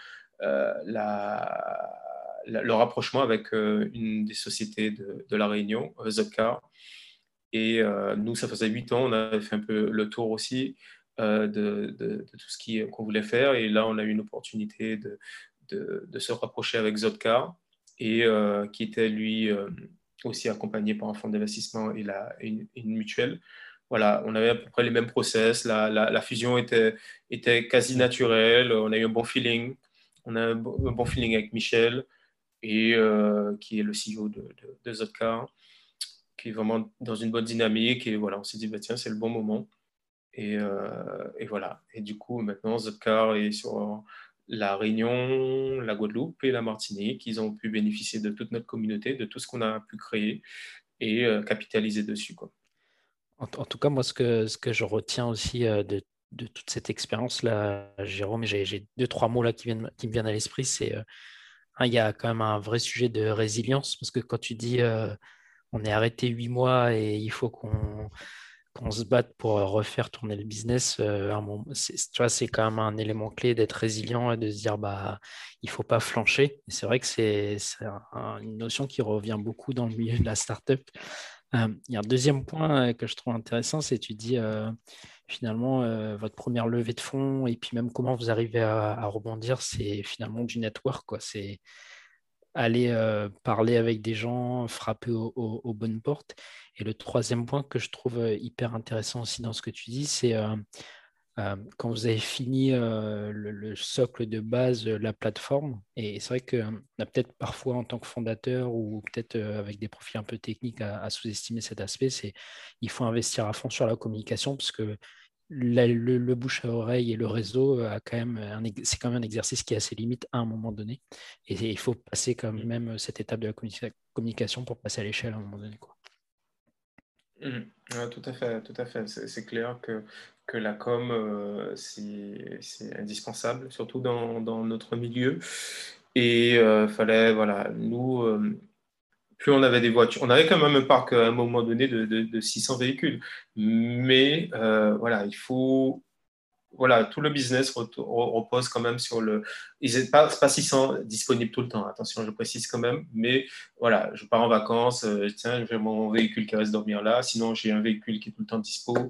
le rapprochement avec une des sociétés de, de La Réunion, Zopcar. Et nous, ça faisait huit ans, on avait fait un peu le tour aussi. de, de, tout ce qu'on voulait faire. Et là, on a eu une opportunité de, de, se rapprocher avec Zotcar, et euh, qui était lui euh, aussi accompagné par un fonds d'investissement et la, une, mutuelle. Voilà, on avait à peu près les mêmes process, la, la, fusion était, était quasi naturelle, on a eu un bon feeling, on a un bon, feeling avec Michel, et, euh, qui est le CEO de, de, Zotcar, qui est vraiment dans une bonne dynamique, et voilà, on s'est dit, bah, tiens, c'est le bon moment. Et, et, voilà. Et du coup, maintenant, Zotcar est sur la Réunion, la Guadeloupe et la Martinique. Ils ont pu bénéficier de toute notre communauté, de tout ce qu'on a pu créer et euh, capitaliser dessus. Quoi. En, tout cas, moi, ce que, ce que je retiens aussi euh, de, de, toute cette expérience-là, Jérôme, j'ai deux, trois mots là qui, viennent, qui me viennent à l'esprit. C'est euh, il y a quand même un vrai sujet de résilience parce que quand tu dis on est arrêté huit mois et il faut qu'on se batte pour euh, refaire tourner le business, euh, c'est quand même un élément clé d'être résilient et de se dire bah il faut pas flancher. c'est vrai que c'est une notion qui revient beaucoup dans le milieu de la startup. Euh, il y a un deuxième point que je trouve intéressant, c'est tu dis finalement votre première levée de fonds et puis même comment vous arrivez à, rebondir, c'est finalement du network quoi. C'est aller parler avec des gens, frapper aux bonnes portes. Et le troisième point que je trouve euh, hyper intéressant aussi dans ce que tu dis, c'est euh, euh, quand vous avez fini le, socle de base, la plateforme, et c'est vrai qu'on a peut-être parfois en tant que fondateur ou peut-être avec des profils un peu techniques à, sous-estimer cet aspect, c'est il faut investir à fond sur la communication parce que le, bouche à oreille et le réseau a quand même c'est quand même un exercice qui est assez limite à un moment donné et, il faut passer quand mmh. même cette étape de la communication pour passer à l'échelle à un moment donné quoi. Mmh. tout à fait, tout à fait. C'est clair que, que la com, euh, c'est indispensable, surtout dans, dans, notre milieu. Et il euh, fallait, voilà, nous, euh, plus on avait des voitures, on avait quand même un parc à un moment donné de, de, de 600 véhicules. Mais voilà, il faut voilà, tout le business repose quand même sur le. Ils n'est pas, pas 600 disponibles tout le temps, attention, je précise quand même. Mais voilà, je pars en vacances, euh, tiens, j'ai mon véhicule qui reste dormir là, sinon j'ai un véhicule qui est tout le temps dispo.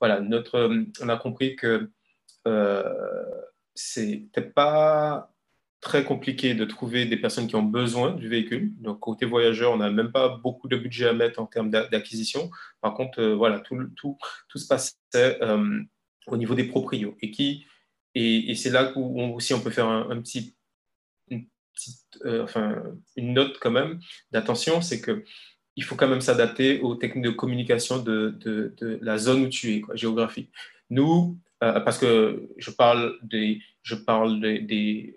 Voilà, notre, euh, on a compris que euh, c'était pas très compliqué de trouver des personnes qui ont besoin du véhicule. Donc, côté voyageur, on n'a même pas beaucoup de budget à mettre en termes d'acquisition. Par contre, euh, voilà, tout, tout, tout, se passait euh, au niveau des proprios. Et, et, c'est là où aussi on peut faire un, petit, une, petite, euh, note quand même d'attention, c'est que il faut quand même s'adapter aux techniques de communication de, de, de, la zone où tu es, quoi, géographique. Nous, parce que je parle des,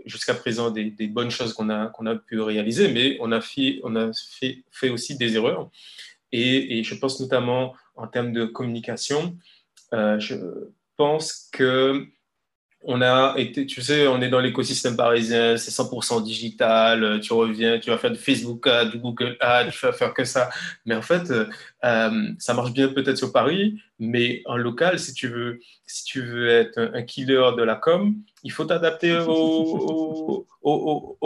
jusqu'à présent des, bonnes choses qu'on a, qu'on a pu réaliser, mais on a fait, on a fait, fait aussi des erreurs. Et, je pense notamment en termes de communication, euh, je pense que on a été, tu sais, on est dans l'écosystème parisien, c'est 100% digital, tu reviens, tu vas faire du Facebook Ad, du Google Ad, tu vas faire que ça. Mais en fait, euh, ça marche bien peut-être sur Paris, mais en local, si tu veux, si tu veux être un, killer de la com, il faut t'adapter aux,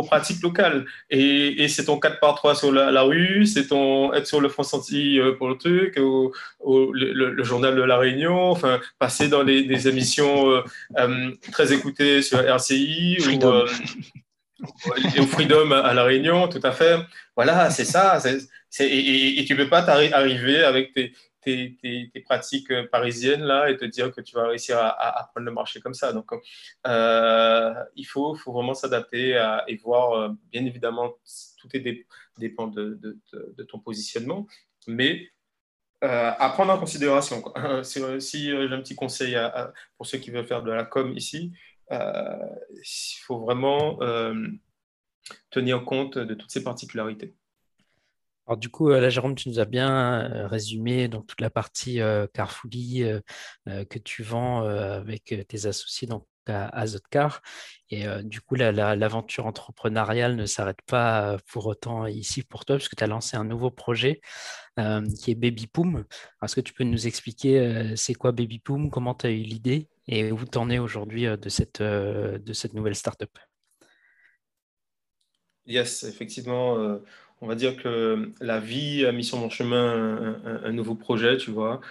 pratiques locales. Et, c'est ton 4 par 3 sur la, rue, c'est ton être sur le front senti euh, pour le truc, le, journal de la Réunion, enfin, passer dans des émissions euh, euh, très écoutées sur RCI Freedom. ou au Freedom à la Réunion, tout à fait. Voilà, c'est ça. et, tu ne peux pas arriver avec tes, pratiques euh, parisiennes là et te dire que tu vas réussir à, prendre le marché comme ça. Donc, euh, il faut, vraiment s'adapter et voir, euh, bien évidemment, tout dépend de, ton positionnement, mais à prendre en considération. Si, j'ai un petit conseil pour ceux qui veulent faire de la com ici, il faut vraiment tenir compte de toutes ces particularités. Alors du coup, euh, là, Jérôme, tu nous as bien euh, résumé donc, toute la partie euh, que tu vends avec tes associés donc, à Azotcar. Et du coup, l'aventure entrepreneuriale ne s'arrête pas pour autant ici pour toi, parce que tu as lancé un nouveau projet qui est Baby Poom. Est-ce que tu peux nous expliquer c'est quoi Baby Poom, comment tu as eu l'idée et où tu en es aujourd'hui de, cette, de cette nouvelle startup? Yes, effectivement on va dire que la vie a mis sur mon chemin un, nouveau projet, tu vois.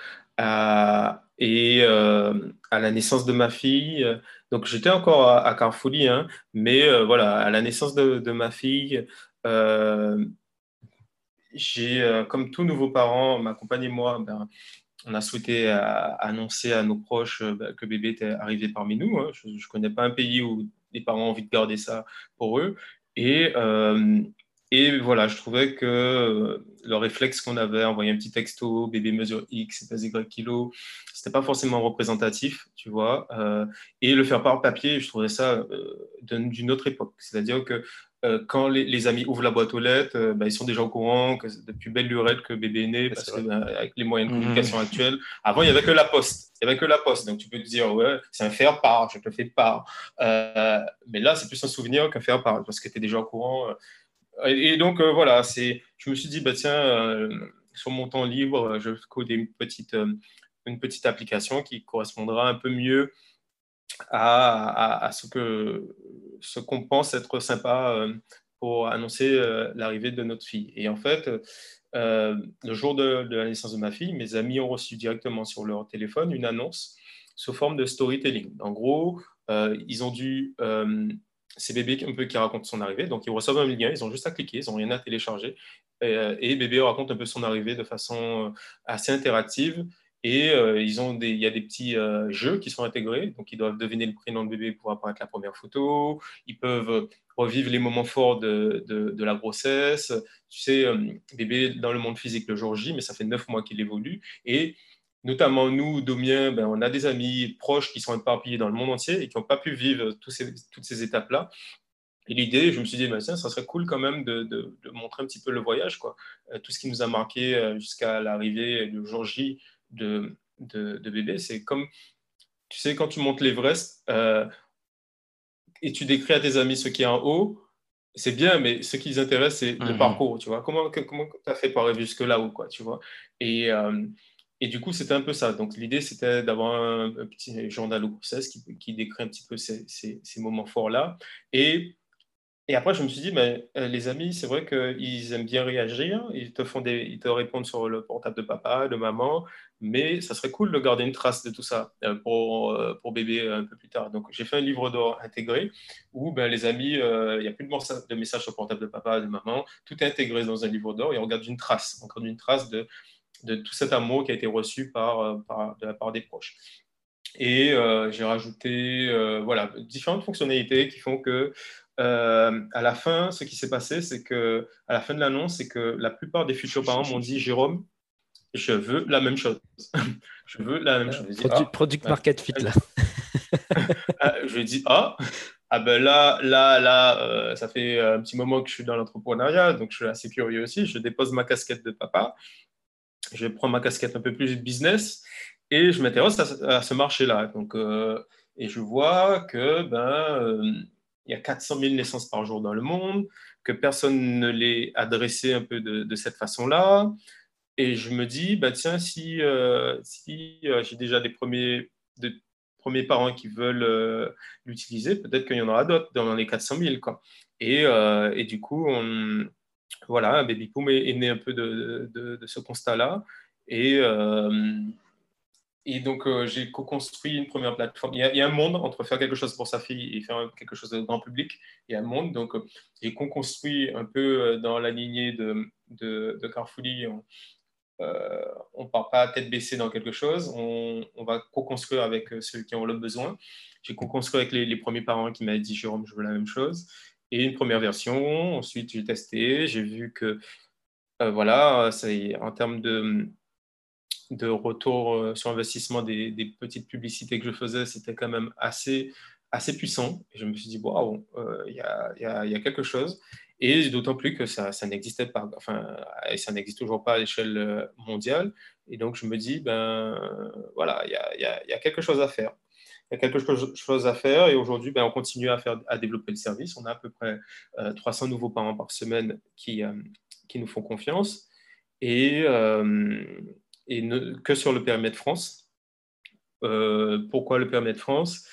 Et euh, à la naissance de ma fille, donc j'étais encore à, à hein, mais euh, voilà, à la naissance de, ma fille, euh, j'ai, comme tous nouveaux parents, ma compagne et moi, ben, on a souhaité annoncer à nos proches ben, que bébé était arrivé parmi nous. Hein. Je ne connais pas un pays où les parents ont envie de garder ça pour eux. Et, et voilà, je trouvais que euh, le réflexe qu'on avait, envoyer un petit texto, bébé mesure X, pèse Y kilos, c'était pas forcément représentatif, tu vois. Euh, et le faire par papier, je trouvais ça euh, d'une autre époque. C'est-à-dire que quand les, amis ouvrent la boîte aux lettres, bah, ils sont déjà au courant que depuis belle lurette que bébé est né, parce que bah, avec les moyens de mmh. communication actuels, avant il n'y avait que la poste. Il n'y avait que la poste. Donc tu peux te dire, ouais, c'est un faire part, je te fais part. mais là, c'est plus un souvenir qu'un faire part, parce que tu es déjà au courant. Et, donc, euh, voilà, c'est, je me suis dit, bah, tiens, euh, sur mon temps libre, je code une petite, euh, une petite application qui correspondra un peu mieux à, ce, que, ce qu'on pense être sympa pour annoncer l'arrivée de notre fille. Et en fait, le jour de, la naissance de ma fille, mes amis ont reçu directement sur leur téléphone une annonce sous forme de storytelling. En gros, ils ont dû c'est bébé un peu qui raconte son arrivée. Donc, ils reçoivent un lien, ils ont juste à cliquer, ils n'ont rien à télécharger. Euh, et, bébé raconte un peu son arrivée de façon euh, assez interactive. Et euh, ils ont des, il y a des petits jeux qui sont intégrés. Donc, ils doivent deviner le prénom de bébé pour apparaître la première photo. Ils peuvent revivre les moments forts de, de, la grossesse. Tu sais, bébé dans le monde physique le jour J, mais ça fait neuf mois qu'il évolue. Et notamment nous, Domien, ben, on a des amis proches qui sont éparpillés dans le monde entier et qui n'ont pas pu vivre toutes ces étapes-là. Et l'idée, je me suis dit, ben, ça serait cool quand même de, montrer un petit peu le voyage, quoi. Euh, tout ce qui nous a marqué euh, jusqu'à l'arrivée du jour J de, de, bébé. C'est comme, tu sais, quand tu montes l'Everest euh, et tu décris à tes amis ce qui est en haut, c'est bien, mais ce qui les intéresse, c'est le mhm. parcours, tu vois. Comment tu as fait pour arriver jusque là-haut, quoi, tu vois. Et, et du coup, c'était un peu ça. Donc, l'idée, c'était d'avoir un, petit journal au qui, qui, décrit un petit peu ces, moments forts-là. Et après, je me suis dit, euh, les amis, c'est vrai qu'ils aiment bien réagir, ils te, font ils te répondent sur le portable de papa, de maman, mais ça serait cool de garder une trace de tout ça euh, pour, euh, pour bébé un peu plus tard. Donc, j'ai fait un livre d'or intégré où ben, les amis, il n'y a plus de, messages sur le portable de papa, de maman, tout est intégré dans un livre d'or et on regarde une trace, encore une trace de, de tout cet amour qui a été reçu par, par, de la part des proches. Et j'ai rajouté voilà, différentes fonctionnalités qui font que euh, à la fin, ce qui s'est passé, c'est que à la fin de l'annonce, c'est que la plupart des futurs parents m'ont dit Jérôme, je veux la même chose. je veux la même chose. Ah, product market fit là. Ah, je lui ai dit ah. Ah ben là, là, là, euh, ça fait un petit moment que je suis dans l'entrepreneuriat, donc je suis assez curieux aussi. Je dépose ma casquette de papa, je prends ma casquette un peu plus business et je m'intéresse à, ce marché-là. Donc, euh, et je vois que ben, il y a 400 000 naissances par jour dans le monde, que personne ne les adressé un peu de, cette façon-là. Et je me dis, bah, tiens, si, euh, si euh, j'ai déjà des premiers, premiers parents qui veulent euh, l'utiliser, peut-être qu'il y en aura d'autres dans les 400 000. Quoi. Et, et du coup, on, voilà, Baby Boom est, né un peu de, ce constat-là. Et, et donc, euh, j'ai co-construit une première plateforme. Il y, a, un monde entre faire quelque chose pour sa fille et faire quelque chose de grand public. Il y a un monde. Donc, euh, j'ai co-construit un peu euh, dans la lignée de, de. On ne part pas tête baissée dans quelque chose. On, va co-construire avec ceux qui ont le besoin. J'ai co-construit avec les, les, premiers parents qui m'avaient dit Jérôme, je veux la même chose. Et une première version. Ensuite, j'ai testé. J'ai vu que, voilà, en termes de retour euh, sur investissement des, petites publicités que je faisais, c'était quand même assez, assez puissant. Et je me suis dit, waouh, euh, il y, a, quelque chose. Et d'autant plus que ça, n'existait pas, enfin, et ça n'existe toujours pas à l'échelle euh, mondiale. Et donc, je me dis, ben voilà, il y a, quelque chose à faire. Il y a quelque chose à faire et aujourd'hui, ben, on continue à, faire, à développer le service. On a à peu près 300 nouveaux parents par semaine qui, qui nous font confiance. Et, et que sur le périmètre France. Euh, pourquoi le périmètre France?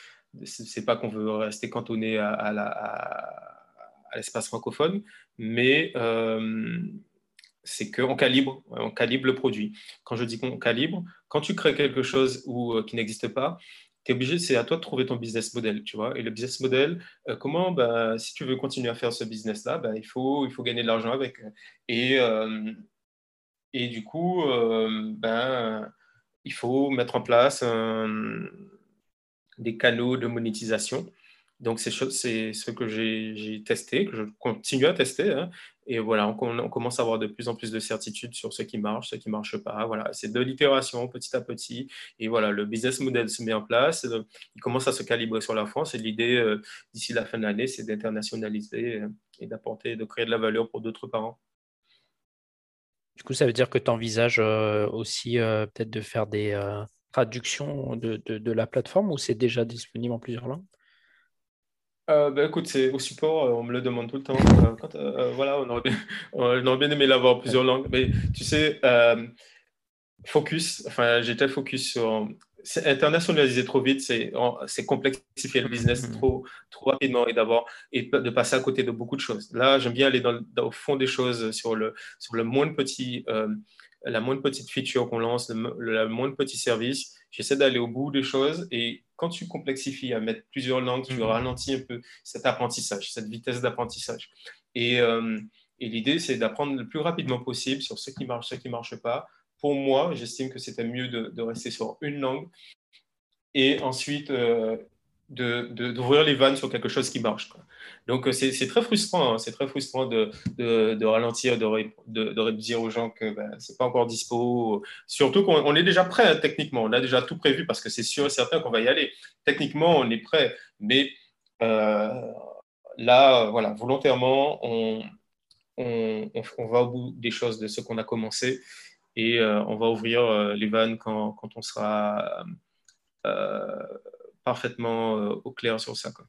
C'est pas qu'on veut rester cantonné à, l'espace francophone, mais euh, c'est qu'on calibre, on calibre le produit. Quand je dis qu'on calibre, quand tu crées quelque chose euh, qui n'existe pas, es obligé, c'est à toi de trouver ton business model, tu vois. Et le business model, comment, bah, si tu veux continuer à faire ce business-là, bah, il, faut, il faut gagner de l'argent avec. Et, et du coup, euh, ben, il faut mettre en place des canaux de monétisation. Donc, c'est ce que j'ai testé, que je continue à tester. Hein. Et voilà, on, commence à avoir de plus en plus de certitudes sur ce qui marche, ce qui ne marche pas. Voilà, c'est de l'itération petit à petit. Et voilà, le business model se met en place. Il commence à se calibrer sur la France. Et l'idée, euh, d'ici la fin de l'année, c'est d'internationaliser euh, et d'apporter, de créer de la valeur pour d'autres parents. Du coup, ça veut dire que tu envisages euh, aussi peut-être de faire des traductions de, la plateforme ou c'est déjà disponible en plusieurs langues? Bah, écoute, c'est au support, on me le demande tout le temps. voilà, on aurait, bien, on aurait bien aimé l'avoir en plusieurs langues. Mais tu sais, focus, enfin, j'étais focus sur internationaliser trop vite, c'est complexifier le business mm-hmm. trop, trop rapidement et d'avoir et de passer à côté de beaucoup de choses. Là, j'aime bien aller dans, au fond des choses sur le sur le moindre petit euh, la moindre petite feature qu'on lance, le, le, moindre petit service. J'essaie d'aller au bout des choses et quand tu complexifies à mettre plusieurs langues, tu mm-hmm. ralentis un peu cet apprentissage, cette vitesse d'apprentissage. Et, euh, et l'idée, c'est d'apprendre le plus rapidement possible sur ce qui marche, ce qui ne marche pas, pour moi, j'estime que c'était mieux de, rester sur une langue et ensuite euh, d'ouvrir les vannes sur quelque chose qui marche. Donc, euh, c'est très frustrant. Hein. c'est très frustrant de, de ralentir, de, dire aux gens que ben, ce n'est pas encore dispo. Surtout qu'on est déjà prêt hein, techniquement. On a déjà tout prévu parce que c'est sûr et certain qu'on va y aller. Techniquement, on est prêt. Mais euh, là, voilà, volontairement, on, on, on, va au bout des choses de ce qu'on a commencé et euh, on va ouvrir les vannes quand, quand on sera parfaitement au clair sur ça. Quoi.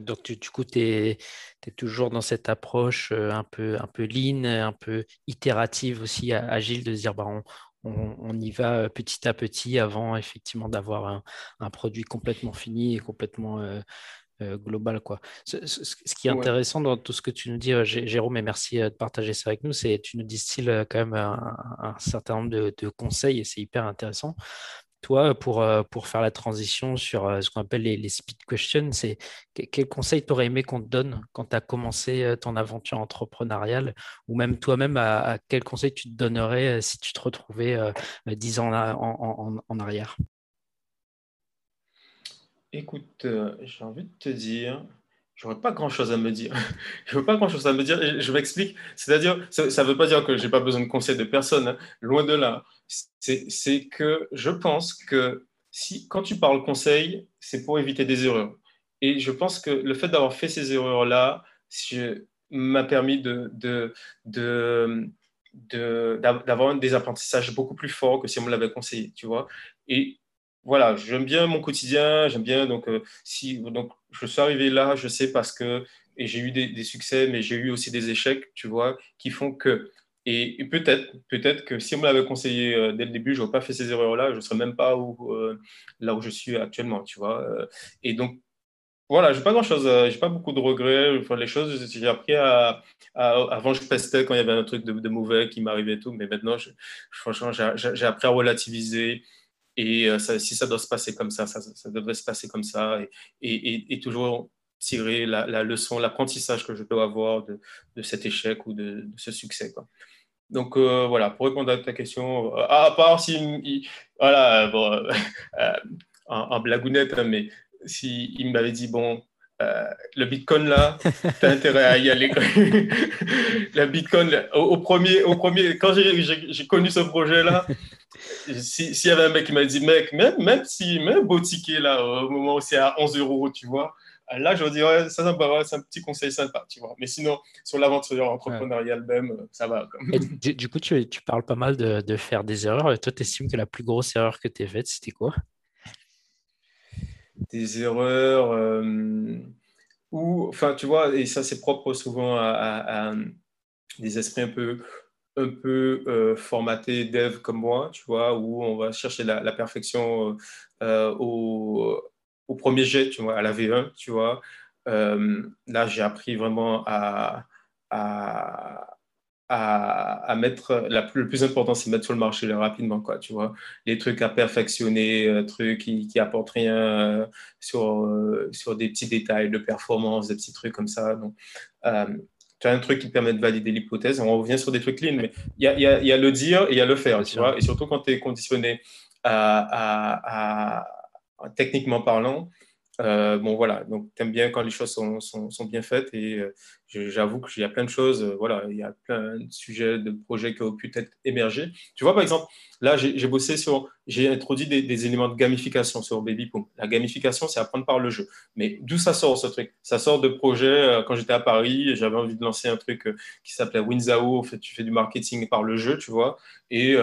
donc, du, coup, tu es, toujours dans cette approche un peu, un peu lean, un peu itérative aussi, agile, de se dire bah, on, on, y va petit à petit avant effectivement d'avoir un, un, produit complètement fini et complètement global. Quoi. Ce, qui est intéressant dans tout ce que tu nous dis, Jérôme, et merci de partager ça avec nous, c'est tu nous distilles quand même un, certain nombre de, de conseils et c'est hyper intéressant toi, pour, euh, pour faire la transition sur euh, ce qu'on appelle les, speed questions, c'est quel conseil tu aurais aimé qu'on te donne quand tu as commencé euh, ton aventure entrepreneuriale? Ou même toi-même, à, quel conseil tu te donnerais si tu te retrouvais dix ans en, en, arrière? Écoute, j'ai envie de te dire, j'aurais pas grand chose à me dire. je veux pas grand chose à me dire. Je m'explique. C'est-à-dire, ça ne veut pas dire que j'ai pas besoin de conseils de personne. Hein. Loin de là c'est que je pense que si, quand tu parles conseil, c'est pour éviter des erreurs. Et je pense que le fait d'avoir fait ces erreurs-là m'a permis de, de, d'avoir des apprentissages beaucoup plus forts que si on me l'avait conseillé, tu vois. Voilà, j'aime bien mon quotidien, j'aime bien, donc, euh, si, donc je suis arrivé là, je sais parce que, et j'ai eu des, succès, mais j'ai eu aussi des échecs, tu vois, qui font que et, peut-être, peut-être que si on me l'avait conseillé euh, dès le début, je n'aurais pas fait ces erreurs-là, je ne serais même pas où, euh, là où je suis actuellement, tu vois. Et donc, voilà, j'ai pas grand-chose, j'ai pas beaucoup de regrets. Enfin, les choses, j'ai appris à, Avant, je pestais quand il y avait un truc de, mauvais qui m'arrivait et tout, mais maintenant, franchement, j'ai appris à relativiser. Et si ça doit se passer comme ça, ça, devrait se passer comme ça. Et, et, toujours tirer la, leçon, l'apprentissage que je dois avoir de, de, cet échec ou de, de ce succès. Quoi. Donc euh, voilà, pour répondre à ta question, euh, à part si, voilà, bon, euh, en, blagounette, hein, mais s'il il m'avait dit, bon, le Bitcoin là, tu as intérêt à y aller. le Bitcoin, au, premier, au premier, quand j'ai connu ce projet là, s'il y avait un mec qui m'a dit, mec, même, même si, même beau ticket là, au moment où c'est à 11 euros, tu vois, Là, je dirais, ça, c'est un petit conseil sympa, tu vois. Mais sinon, sur l'aventure entrepreneuriale même, ça va. du, coup, tu, tu, parles pas mal de, de faire des erreurs. Et toi, tu estimes que la plus grosse erreur que tu as faite, c'était quoi? Des erreurs euh, ou, enfin, tu vois, et ça, c'est propre souvent à, des esprits un peu un peu euh, formatés dev comme moi, tu vois, où on va chercher la, perfection euh, au, au premier jet, tu vois, à la V1, tu vois. Euh, là, j'ai appris vraiment à, à, à, mettre, le plus important, c'est mettre sur le marché rapidement, quoi, tu vois. Les trucs à perfectionner, euh, trucs qui, qui rien euh, sur, sur des petits détails de performance, des petits trucs comme ça. Un truc qui permet de valider l'hypothèse. On revient sur des trucs clean, mais il y a, y, a, y a, le dire et il y a le faire, tu vois. Et surtout quand tu es conditionné à, à techniquement parlant. Euh, bon, voilà, donc tu aimes bien quand les choses sont, sont, bien faites et euh, j'avoue qu'il y a plein de choses, euh, voilà, il y a plein de sujets, de projets qui ont pu être émergés. Tu vois, par exemple, là, j'ai bossé sur, j'ai introduit des, éléments de gamification sur Babypoom. La gamification, c'est apprendre par le jeu. Mais d'où ça sort ce truc? Ça sort de projets, quand j'étais à Paris, j'avais envie de lancer un truc qui s'appelait Winzao, en fait, tu fais du marketing par le jeu, tu vois, et,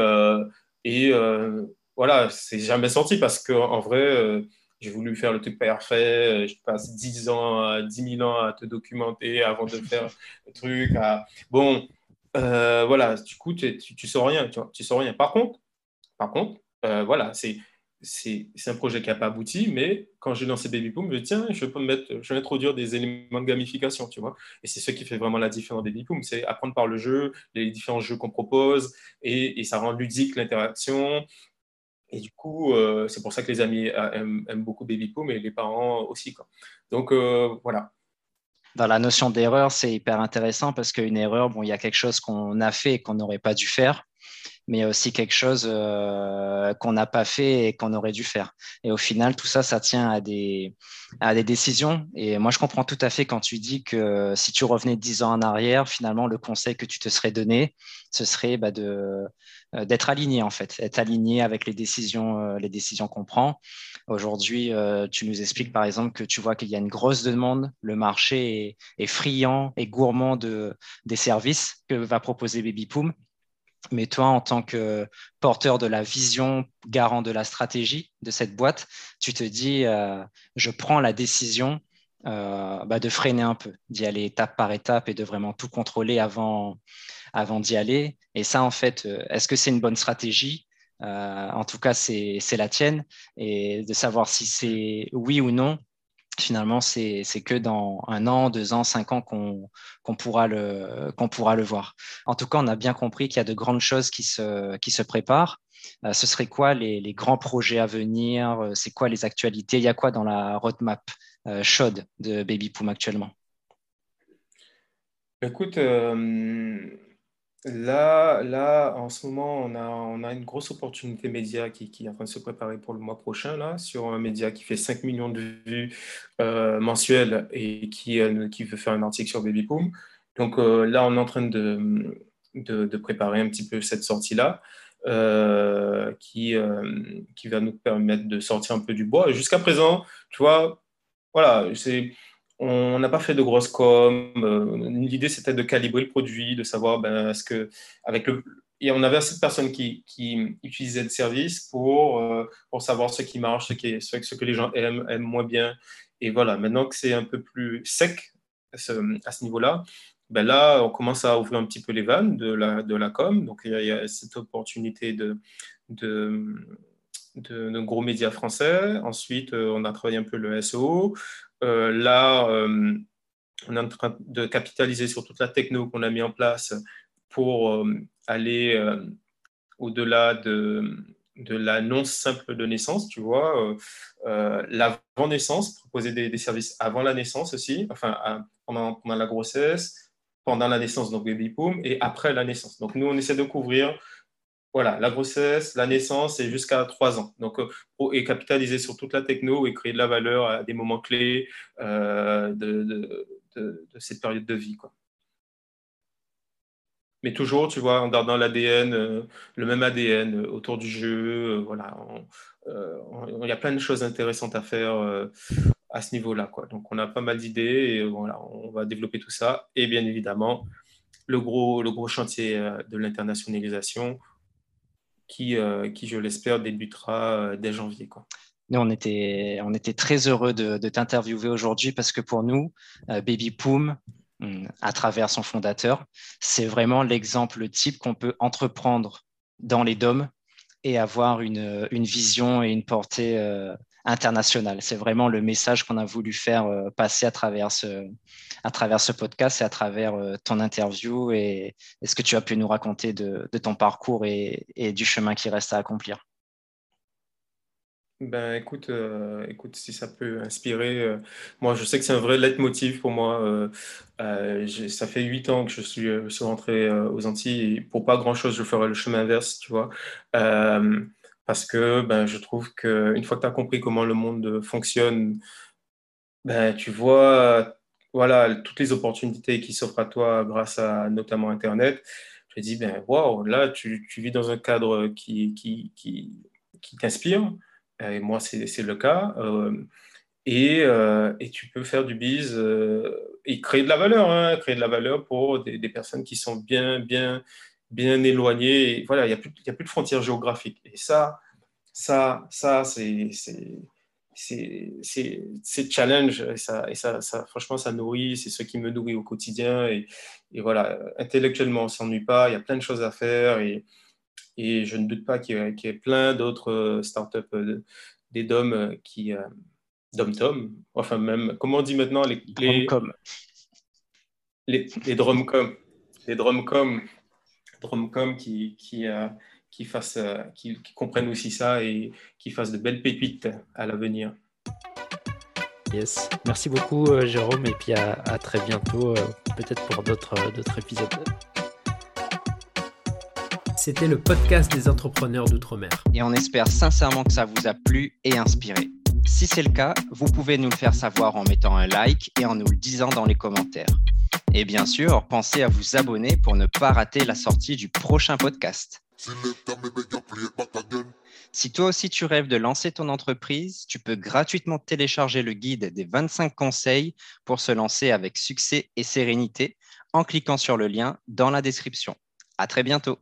et voilà, c'est jamais sorti parce qu'en vrai, euh, j'ai voulu faire le truc parfait. Euh, je passe 10 ans, 10 000 ans à te documenter avant de faire le truc. Bon, euh, voilà, du coup, tu, tu, rien, tu, vois, tu sors rien. Par contre, par contre, voilà, c'est c'est un projet qui n'a pas abouti, mais quand j'ai lancé Baby Boom, je me dis, tiens, je peux me mettre, je vais introduire des éléments de gamification, tu vois. Et c'est ce qui fait vraiment la différence Baby Boom, c'est apprendre par le jeu, les différents jeux qu'on propose, et, ça rend ludique l'interaction, et du coup, euh, c'est pour ça que les amis euh, aiment, beaucoup Baby Poo, mais les parents aussi. Donc euh, voilà. Dans la notion d'erreur, c'est hyper intéressant parce qu'une erreur, bon, il y a quelque chose qu'on a fait et qu'on n'aurait pas dû faire, mais aussi quelque chose qu'on n'a pas fait et qu'on aurait dû faire. Et au final, tout ça, ça tient à des, à des décisions. Et moi, je comprends tout à fait quand tu dis que si tu revenais dix ans en arrière, finalement, le conseil que tu te serais donné, ce serait bah, de euh, d'être aligné en fait, être aligné avec les décisions, euh, les décisions qu'on prend. Aujourd'hui, euh, tu nous expliques par exemple que tu vois qu'il y a une grosse demande, le marché est, friand et gourmand de, des services que va proposer Babypoom. Mais toi, en tant que porteur de la vision, garant de la stratégie de cette boîte, tu te dis, je prends la décision bah, de freiner un peu, d'y aller étape par étape et de vraiment tout contrôler avant, avant d'y aller. Et ça, en fait, euh, est-ce que c'est une bonne stratégie? Euh, En tout cas, c'est la tienne. Et de savoir si c'est oui ou non, finalement, c'est que dans un an, deux ans, cinq ans qu'on pourra, le, pourra le voir. En tout cas, on a bien compris qu'il y a de grandes choses qui se, qui se préparent. Euh, ce serait quoi les, les, grands projets à venir? Euh, C'est quoi les actualités? Il y a quoi dans la roadmap euh, chaude de Baby Poom actuellement? Écoute, Là, là, en ce moment, on a, on a une grosse opportunité média qui, qui est en train de se préparer pour le mois prochain, là, sur un média qui fait 5 millions de vues euh, mensuelles et qui, euh, qui veut faire un article sur Baby Boom. Donc euh, là, on est en train de, de, de préparer un petit peu cette sortie-là. qui, qui va nous permettre de sortir un peu du bois. Jusqu'à présent, tu vois, voilà, c'est on n'a pas fait de grosses com. Euh, l'idée, c'était de calibrer le produit, de savoir ben, ce que, avec le, et on avait assez de personnes qui, qui utilisaient le service pour, euh, pour savoir ce qui marche, ce, qui ce, que les gens aiment, aiment moins bien. Et voilà, maintenant que c'est un peu plus sec à ce, niveau-là, ben là, on commence à ouvrir un petit peu les vannes de la, de la com. Donc, il y a, cette opportunité de, de, de, gros médias français. Ensuite, euh, on a travaillé un peu le SEO. Euh, là, euh, on est en train de capitaliser sur toute la techno qu'on a mis en place pour euh, aller au-delà de, de l'annonce simple de naissance, tu vois, l'avant-naissance, proposer des, services avant la naissance aussi, enfin pendant, pendant, la grossesse, pendant la naissance, donc baby boom, et après la naissance. Donc nous, on essaie de couvrir voilà, la grossesse, la naissance et jusqu'à 3 ans. Donc, euh, et capitaliser sur toute la techno et créer de la valeur à des moments clés euh, de, cette période de vie. Quoi. Mais toujours, tu vois, en gardant l'ADN, euh, le même ADN autour du jeu. voilà, il y a plein de choses intéressantes à faire à ce niveau-là. Donc, on a pas mal d'idées et on va développer tout ça. Et bien évidemment, le gros chantier de l'internationalisation qui, euh, qui je l'espère, débutera euh, dès janvier. Nous, on était, on était très heureux de, t'interviewer aujourd'hui parce que pour nous, euh, Baby Poom, hmm, à travers son fondateur, c'est vraiment l'exemple type qu'on peut entreprendre dans les DOM et avoir une, une vision et une portée international. C'est vraiment le message qu'on a voulu faire euh, passer à travers ce, à travers ce podcast et à travers euh, ton interview et, ce que tu as pu nous raconter de, ton parcours et, du chemin qui reste à accomplir. Ben, écoute, euh, écoute, si ça peut inspirer, moi je sais que c'est un vrai leitmotiv pour moi. ça fait huit ans que je suis, rentré aux Antilles et pour pas grand chose, je ferai le chemin inverse, tu vois parce que ben, je trouve qu'une fois que tu as compris comment le monde fonctionne, ben, tu vois voilà, toutes les opportunités qui s'offrent à toi grâce à notamment Internet. Je dis, ben, wow, là, tu, tu vis dans un cadre qui, qui, qui, qui t'inspire. Et moi, c'est le cas. Euh, et, euh, et, tu peux faire du biz euh, et créer de la valeur, hein, créer de la valeur pour des, des, personnes qui sont bien, bien, bien éloigné. voilà, il n'y a, plus, a plus de frontières géographiques. Et ça, ça, ça c'est c'est challenge et ça, et ça, ça, franchement ça nourrit c'est ce qui me nourrit au quotidien et, et voilà intellectuellement on s'ennuie pas il y a plein de choses à faire et, et je ne doute pas qu'il y, ait plein d'autres euh, startups euh, des DOM euh, qui DOM-TOM enfin même comment on dit maintenant les les les, les drumcom les drumcom Drumcom qui, qui, euh, qui, fasse, euh, qui, comprennent aussi ça et qui fassent de belles pépites à l'avenir. Yes. Merci beaucoup euh, Jérôme et puis à, à très bientôt peut-être pour d'autres épisodes. C'était le podcast des entrepreneurs d'outre-mer. Et on espère sincèrement que ça vous a plu et inspiré. Si c'est le cas, vous pouvez nous le faire savoir en mettant un like et en nous le disant dans les commentaires. Et bien sûr, pensez à vous abonner pour ne pas rater la sortie du prochain podcast. Si toi aussi tu rêves de lancer ton entreprise, tu peux gratuitement télécharger le guide des 25 conseils pour se lancer avec succès et sérénité en cliquant sur le lien dans la description. À très bientôt.